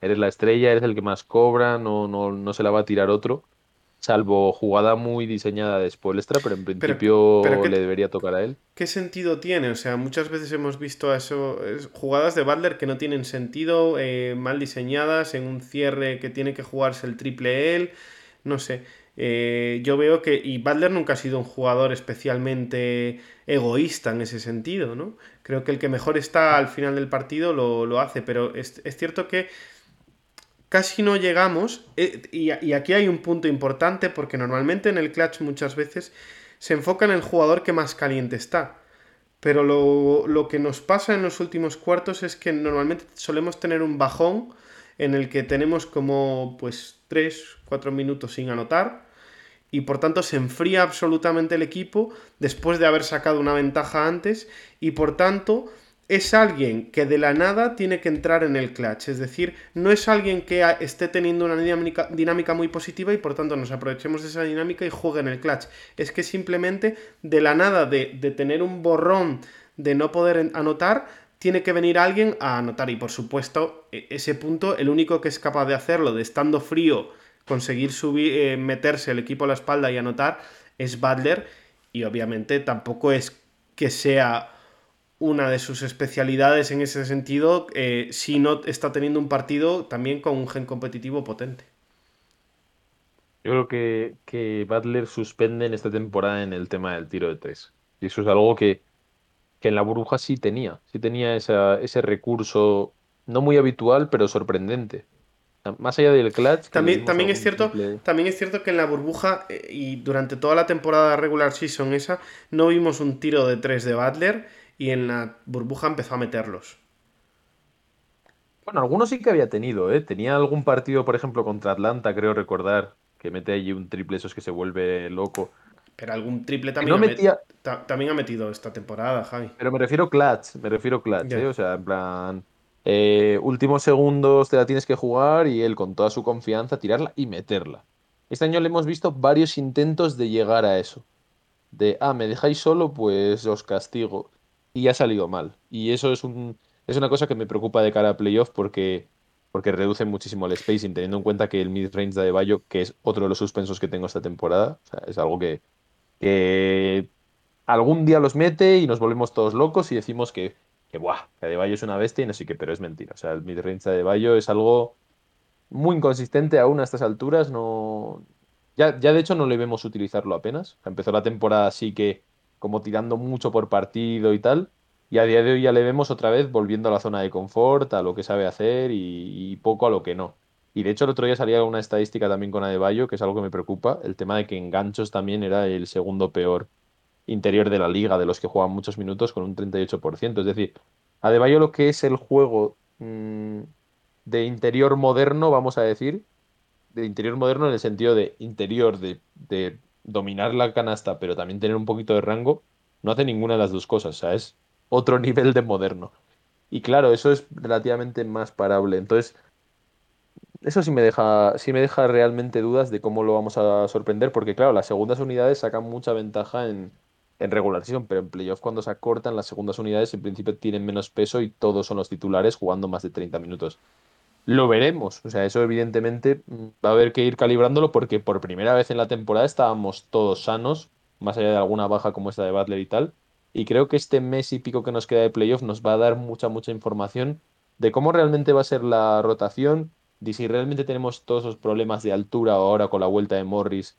eres la estrella, eres el que más cobra, no, no, no se la va a tirar otro salvo jugada muy diseñada de Spoelstra, pero en principio le debería tocar a él. ¿Qué sentido tiene? O sea, muchas veces hemos visto eso, jugadas de Butler que no tienen sentido, eh, mal diseñadas, en un cierre que tiene que jugarse el triple él, no sé. Eh, yo veo que, y Butler nunca ha sido un jugador especialmente egoísta en ese sentido, ¿no? Creo que el que mejor está al final del partido lo, hace, pero es cierto que casi no llegamos, eh, y, aquí hay un punto importante porque normalmente en el clutch muchas veces se enfoca en el jugador que más caliente está. Pero lo, que nos pasa en los últimos cuartos es que normalmente solemos tener un bajón en el que tenemos como pues 3, 4 minutos sin anotar y por tanto se enfría absolutamente el equipo después de haber sacado una ventaja antes y por tanto es alguien que de la nada tiene que entrar en el clutch. Es decir, no es alguien que esté teniendo una dinámica, muy positiva y por tanto nos aprovechemos de esa dinámica y juegue en el clutch. Es que simplemente de la nada de, tener un borrón de no poder anotar, tiene que venir alguien a anotar. Y por supuesto, e, ese punto, el único que es capaz de hacerlo, de estando frío, conseguir subir, eh, meterse el equipo a la espalda y anotar, es Butler. Y obviamente tampoco es que sea una de sus especialidades en ese sentido eh, si no está teniendo un partido también con un gen competitivo potente. Yo creo que, que Butler suspende en esta temporada en el tema del tiro de tres. Y eso es algo que, en la burbuja sí tenía. Sí tenía ese recurso no muy habitual, pero sorprendente. Más allá del clutch. También, también, es cierto, también es cierto que en la burbuja eh, y durante toda la temporada regular season esa no vimos un tiro de tres de Butler y en la burbuja empezó a meterlos. Bueno, algunos sí que había tenido, ¿eh? Tenía algún partido, por ejemplo, contra Atlanta, creo recordar, que mete allí un triple, esos que se vuelve loco. Pero algún triple también, ha, también ha metido esta temporada, Javi. Pero me refiero clutch, me refiero clutch, ¿eh? O sea, en plan, eh, últimos segundos te la tienes que jugar y él con toda su confianza tirarla y meterla. Este año le hemos visto varios intentos de llegar a eso. De, ah, me dejáis solo, pues os castigo y ha salido mal. Y eso es, un, es una cosa que me preocupa de cara a playoff porque, porque reduce muchísimo el spacing, teniendo en cuenta que el mid-range de Bayo, que es otro de los suspensos que tengo esta temporada, es algo que, que algún día los mete y nos volvemos todos locos y decimos que, que, buah, que Adebayo es una bestia y no sé qué, pero es mentira. O sea, el mid-range de Bayo es algo muy inconsistente aún a estas alturas. No... Ya, ya de hecho no le vemos utilizarlo apenas. Empezó la temporada así que como tirando mucho por partido y tal. Y a día de hoy ya le vemos otra vez volviendo a la zona de confort, a lo que sabe hacer y, poco a lo que no. Y de hecho el otro día salía una estadística también con Adebayo, que es algo que me preocupa, el tema de que en ganchos también era el segundo peor interior de la liga, de los que juegan muchos minutos, con un 38%. Es decir, Adebayo lo que es el juego mm, de interior moderno, vamos a decir, de interior moderno en el sentido de interior de, de dominar la canasta, pero también tener un poquito de rango, no hace ninguna de las dos cosas. O sea, es otro nivel de moderno. Y claro, eso es relativamente más parable. Entonces, eso sí me deja, sí me deja realmente dudas de cómo lo vamos a sorprender, porque claro, las segundas unidades sacan mucha ventaja en, en regular season, pero en playoff cuando se acortan las segundas unidades en principio tienen menos peso y todos son los titulares jugando más de 30 minutos lo veremos. O sea, eso evidentemente mm, va a haber que ir calibrándolo porque por primera vez en la temporada estábamos todos sanos, más allá de alguna baja como esta de Butler y tal. Y creo que este mes y pico que nos queda de playoff nos va a dar mucha, mucha información de cómo realmente va a ser la rotación, de si realmente tenemos todos esos problemas de altura ahora con la vuelta de Morris,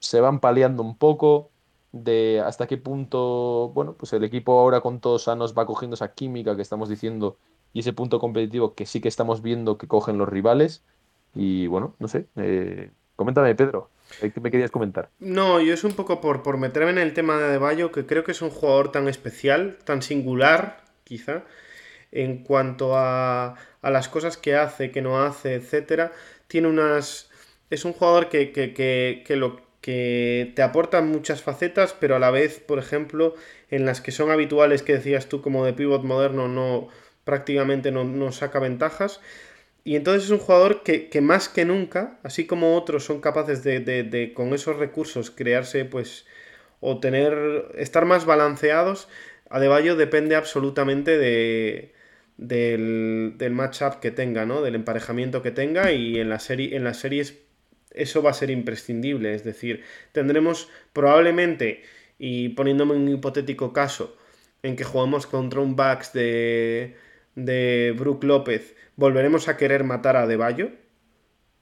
se van paliando un poco, de hasta qué punto, bueno, pues el equipo ahora con todos sanos va cogiendo esa química que estamos diciendo y ese punto competitivo que sí que estamos viendo que cogen los rivales. Y bueno, no sé. Eh, coméntame, Pedro. ¿Qué me querías comentar? No, yo es un poco por, por meterme en el tema de Adebayo, que creo que es un jugador tan especial, tan singular, quizá, en cuanto a, a las cosas que hace, que no hace, etcétera. Tiene unas. Es un jugador que, que, que, que lo que te aporta muchas facetas, pero a la vez, por ejemplo, en las que son habituales que decías tú como de pivot moderno, no prácticamente no, no saca ventajas. Y entonces es un jugador que, más que nunca, así como otros son capaces de, con esos recursos crearse, pues, o tener, estar más balanceados, Adebayo depende absolutamente de, del, del matchup que tenga, ¿no? Del emparejamiento que tenga y en, la serie, en las series eso va a ser imprescindible. Es decir, tendremos probablemente, y poniéndome un hipotético caso, en que jugamos contra un Bucks de, de Brook López, volveremos a querer matar a Deballo,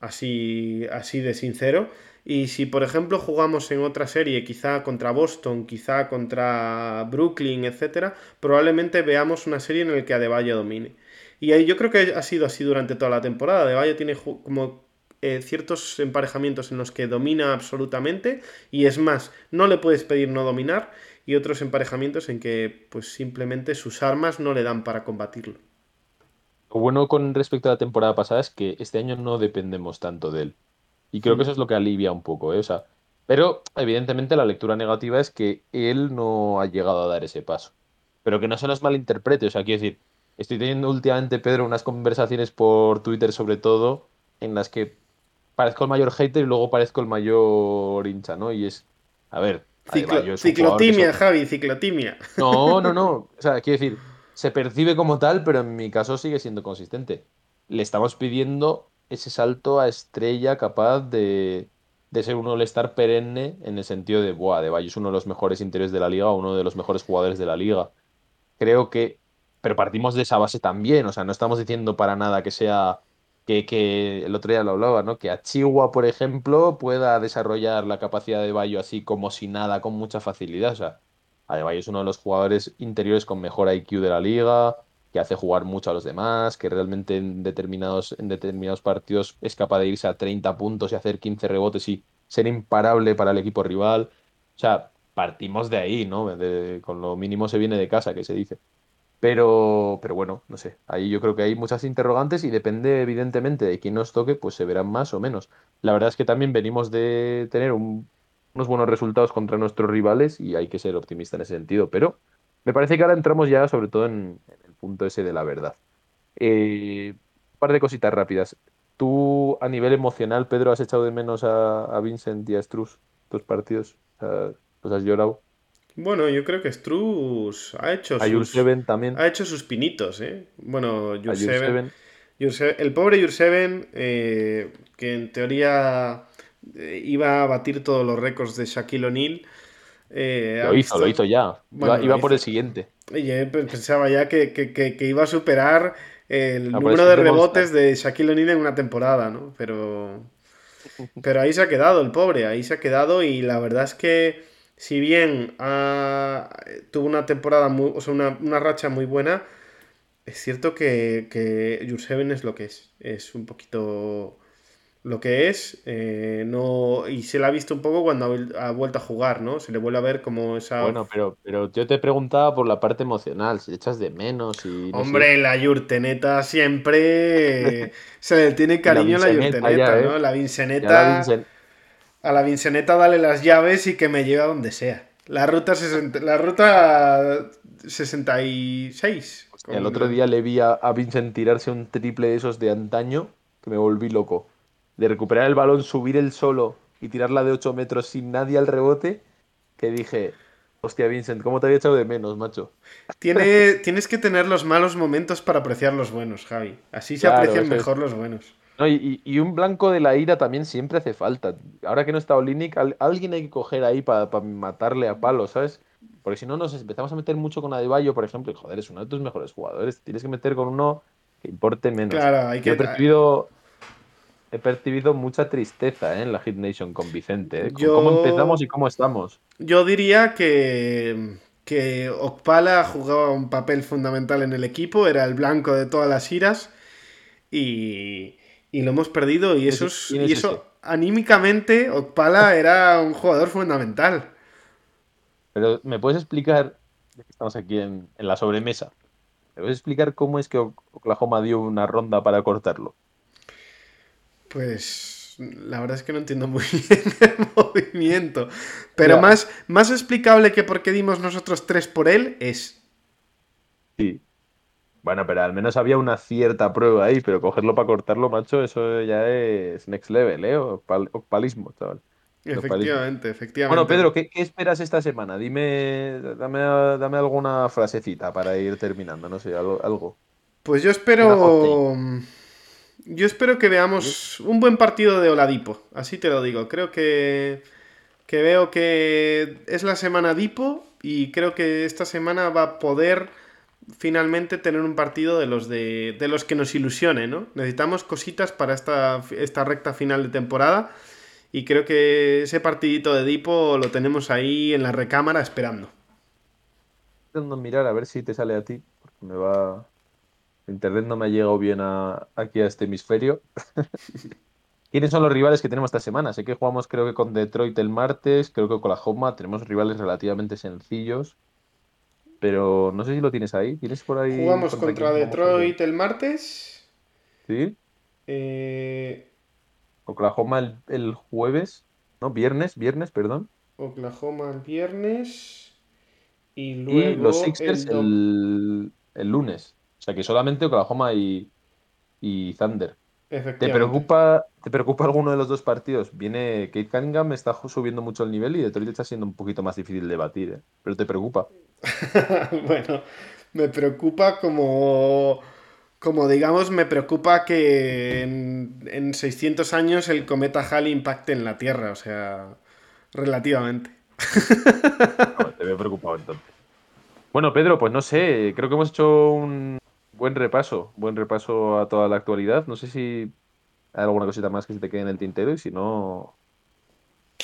así, así de sincero. Y si, por ejemplo, jugamos en otra serie, quizá contra Boston, quizá contra Brooklyn, etc., probablemente veamos una serie en la que Adebayo domine. Y ahí yo creo que ha sido así durante toda la temporada. Adebayo tiene como eh, ciertos emparejamientos en los que domina absolutamente y es más, no le puedes pedir no dominar y otros emparejamientos en que pues simplemente sus armas no le dan para combatirlo. Lo bueno con respecto a la temporada pasada es que este año no dependemos tanto de él. Y creo que mm. eso es lo que alivia un poco, ¿eh? pero evidentemente la lectura negativa es que él no ha llegado a dar ese paso. Pero que no se nos malinterprete, o sea, quiero decir, estoy teniendo últimamente, Pedro, unas conversaciones por Twitter sobre todo, en las que parezco el mayor hater y luego parezco el mayor hincha, ¿no? Y es, a ver... ciclotimia, Javi, ciclotimia. No, no, no. O sea, quiero decir, se percibe como tal, pero en mi caso sigue siendo consistente. Le estamos pidiendo ese salto a estrella capaz de, ser un all-star perenne en el sentido de, buah, de Valle es uno de los mejores interiores de la liga, uno de los mejores jugadores de la liga. Creo que, pero partimos de esa base también, o sea, no estamos diciendo para nada que sea, que, que el otro día lo hablaba, ¿no? Que a Chihuahua, por ejemplo, pueda desarrollar la capacidad de Bayo así como si nada, con mucha facilidad, o sea, Adebayo es uno de los jugadores interiores con mejor IQ de la liga, que hace jugar mucho a los demás, que realmente en determinados, en determinados partidos es capaz de irse a 30 puntos y hacer 15 rebotes y ser imparable para el equipo rival. O sea, partimos de ahí, ¿no? con lo mínimo se viene de casa, que se dice. Pero, pero bueno, no sé. Ahí yo creo que hay muchas interrogantes y depende evidentemente de quién nos toque, pues se verán más o menos. La verdad es que también venimos de tener un unos buenos resultados contra nuestros rivales y hay que ser optimista en ese sentido. Pero me parece que ahora entramos ya sobre todo en, el punto ese de la verdad. Eh, un par de cositas rápidas. Tú a nivel emocional, Pedro, has echado de menos a, Vincent y a Struz tus partidos. ¿Los has llorado? Bueno, yo creo que Struz ha hecho a sus, también. Ha hecho sus pinitos, ¿eh? Bueno, Jurseven, el pobre Jurseven, eh, que en teoría eh, iba a batir todos los récords de Shaquille O'Neal. Eh, lo hizo, lo hizo ya. iba, por el siguiente. Y pensaba ya que, iba a superar el número de rebotes de Shaquille O'Neal en una temporada, ¿no? Pero, pero ahí se ha quedado el pobre, ahí se ha quedado y la verdad es que si bien tuvo una temporada, muy, o sea, una, racha muy buena, es cierto que, que Seven es lo que es. Es un poquito lo que es, eh, no y se la ha visto un poco cuando ha, vuelto a jugar, ¿no? Se le vuelve a ver como esa... Bueno, pero, pero yo te preguntaba por la parte emocional, si echas de menos y... Hombre, la Yurteneta siempre se le tiene cariño a la Yurteneta, ¿no? ¿eh? La Vinceneta... A la Vinceneta dale las llaves y que me lleve a donde sea. La ruta, 60... la ruta 66. el otro día le vi a, a Vincent tirarse un triple de esos de antaño que me volví loco de recuperar el balón, subir el solo y tirarla de 8 metros sin nadie al rebote, que dije, hostia Vincent, ¿cómo te había echado de menos, macho? Tiene, tienes que tener los malos momentos para apreciar los buenos, Javi. Así se aprecian mejor los buenos. Y, un blanco de la ira también siempre hace falta. Ahora que no está Olinic, alguien hay que coger ahí para matarle a palo, ¿sabes? Porque si no nos empezamos a meter mucho con Adebayo, por ejemplo, y joder, es uno de tus mejores jugadores. Tienes que meter con uno que importe menos. Claro, hay que... he percibido he percibido mucha tristeza ¿eh? en la Hit Nation con Vicente. ¿eh? ¿Cómo empezamos y cómo estamos? Yo diría que, que Okpala jugaba un papel fundamental en el equipo, era el blanco de todas las iras y, y lo hemos perdido y eso, y eso anímicamente Okpala era un jugador fundamental. Pero ¿me puedes explicar, estamos aquí en, la sobremesa, ¿me puedes explicar cómo es que Oklahoma dio una ronda para cortarlo? Pues la verdad es que no entiendo muy bien el movimiento. Pero más, más explicable que por qué dimos nosotros tres por él es... Sí, bueno, pero al menos había una cierta prueba ahí, pero cogerlo para cortarlo, macho, eso ya es next level, ¿eh? Ocpalismo, chaval. Efectivamente, efectivamente. Bueno, Pedro, ¿qué, esperas esta semana? Dime, dame, dame, alguna frasecita para ir terminando, no sé, algo. Pues yo espero. Yo espero que veamos un buen partido de Oladipo, así te lo digo. Creo que, que veo que es la semana Dipo y creo que esta semana va a poder finalmente tener un partido de los, de, los que nos ilusione, ¿no? Necesitamos cositas para esta, esta recta final de temporada y creo que ese partidito de Dipo lo tenemos ahí en la recámara esperando. Intentando mirar a ver si te sale a ti, porque me va... Internet no me ha llegado bien aquí a este hemisferio. ¿Quiénes son los rivales que tenemos esta semana? Sé que jugamos creo que con Detroit el martes, creo que con la Homa tenemos rivales relativamente sencillos. Pero no sé si lo tienes ahí. ¿Tienes por ahí? Jugamos contra Detroit el martes. ¿Sí? Eh... Oklahoma el, jueves. No, viernes, viernes, perdón. Oklahoma el viernes. Y luego. los Sixers el, lunes. O sea que solamente Oklahoma y, y Thunder. ¿Te preocupa, ¿Te preocupa alguno de los dos partidos? Viene Kate Cunningham, está subiendo mucho el nivel y Detroit está siendo un poquito más difícil de batir, ¿eh? pero te preocupa. bueno, me preocupa como, como digamos, me preocupa que en, 600 años el cometa Halley impacte en la Tierra, o sea, relativamente. te veo preocupado entonces. Bueno, Pedro, pues no sé, creo que hemos hecho un, buen repaso, buen repaso a toda la actualidad. No sé si hay alguna cosita más que se te quede en el tintero y si no...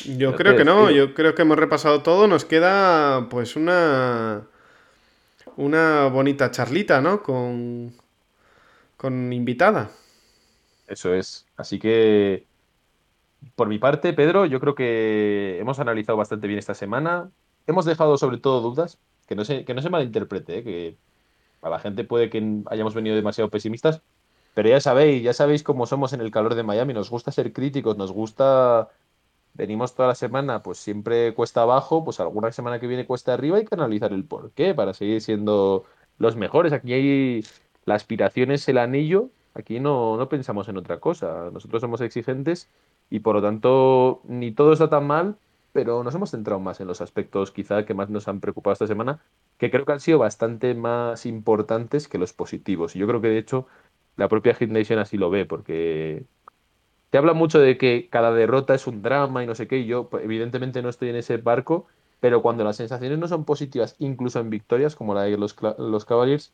Yo creo que no, yo creo que hemos repasado todo. Nos queda pues una una bonita charlita, ¿no? Con, con invitada. Eso es. Así que, por mi parte, Pedro, yo creo que hemos analizado bastante bien esta semana. Hemos dejado sobre todo dudas, que no se, que no se malinterprete, ¿eh? que a la gente puede que hayamos venido demasiado pesimistas, pero ya sabéis, ya sabéis cómo somos en el calor de Miami, nos gusta ser críticos, nos gusta venimos toda la semana, pues siempre cuesta abajo, pues alguna semana que viene cuesta arriba, hay que analizar el por qué para seguir siendo los mejores. Aquí hay la aspiración es el anillo, aquí no, no pensamos en otra cosa, nosotros somos exigentes y por lo tanto ni todo está tan mal, pero nos hemos centrado más en los aspectos quizá que más nos han preocupado esta semana, que creo que han sido bastante más importantes que los positivos. Y yo creo que de hecho la propia Hit así lo ve, porque te habla mucho de que cada derrota es un drama y no sé qué, y yo pues, evidentemente no estoy en ese barco, pero cuando las sensaciones no son positivas, incluso en victorias como la de los, los Cavaliers,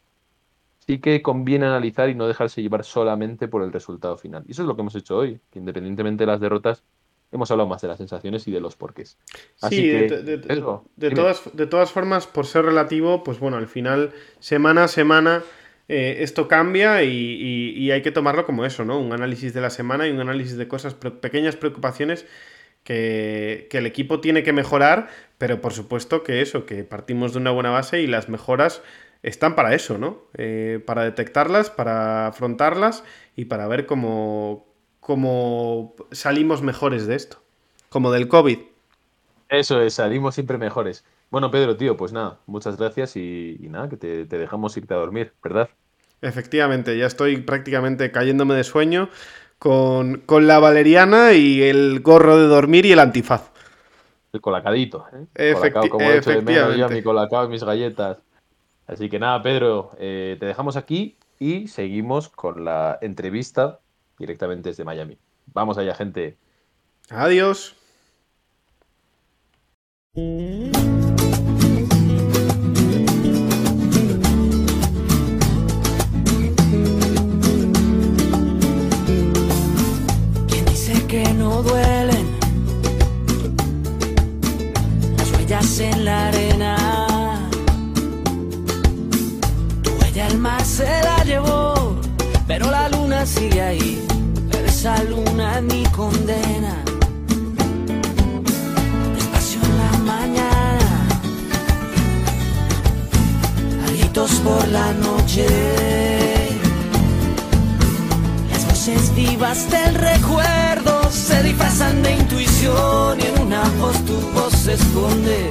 sí que conviene analizar y no dejarse llevar solamente por el resultado final. Y eso es lo que hemos hecho hoy, que independientemente de las derrotas, hemos hablado más de las sensaciones y de los porqués. Así sí, de, todas, de todas formas, por ser relativo, pues bueno, al final, semana a semana, eh, esto cambia y, hay que tomarlo como eso, ¿no? Un análisis de la semana y un análisis de cosas, pequeñas preocupaciones que, el equipo tiene que mejorar, pero por supuesto que eso, que partimos de una buena base y las mejoras están para eso, ¿no? Eh, para detectarlas, para afrontarlas y para ver cómo, cómo salimos mejores de esto, como del COVID. Eso es, salimos siempre mejores. Bueno, Pedro, tío, pues nada, muchas gracias y, nada, que te, dejamos irte a dormir, ¿verdad? Efectivamente, ya estoy prácticamente cayéndome de sueño con, la valeriana y el gorro de dormir y el antifaz. El colacadito, ¿eh? colacao, como he hecho de menos yo, mi colacao y mis galletas. Así que nada, Pedro, eh, te dejamos aquí y seguimos con la entrevista directamente desde Miami. Vamos allá, gente. Adiós. La arena? Tu huella el mar se la llevó, pero la luna sigue ahí esa luna es condena. Despacio en la mañana, gritos por la noche. Las voces vivas del recuerdo se disfrazan de intuición y en una voz tu voz se esconde.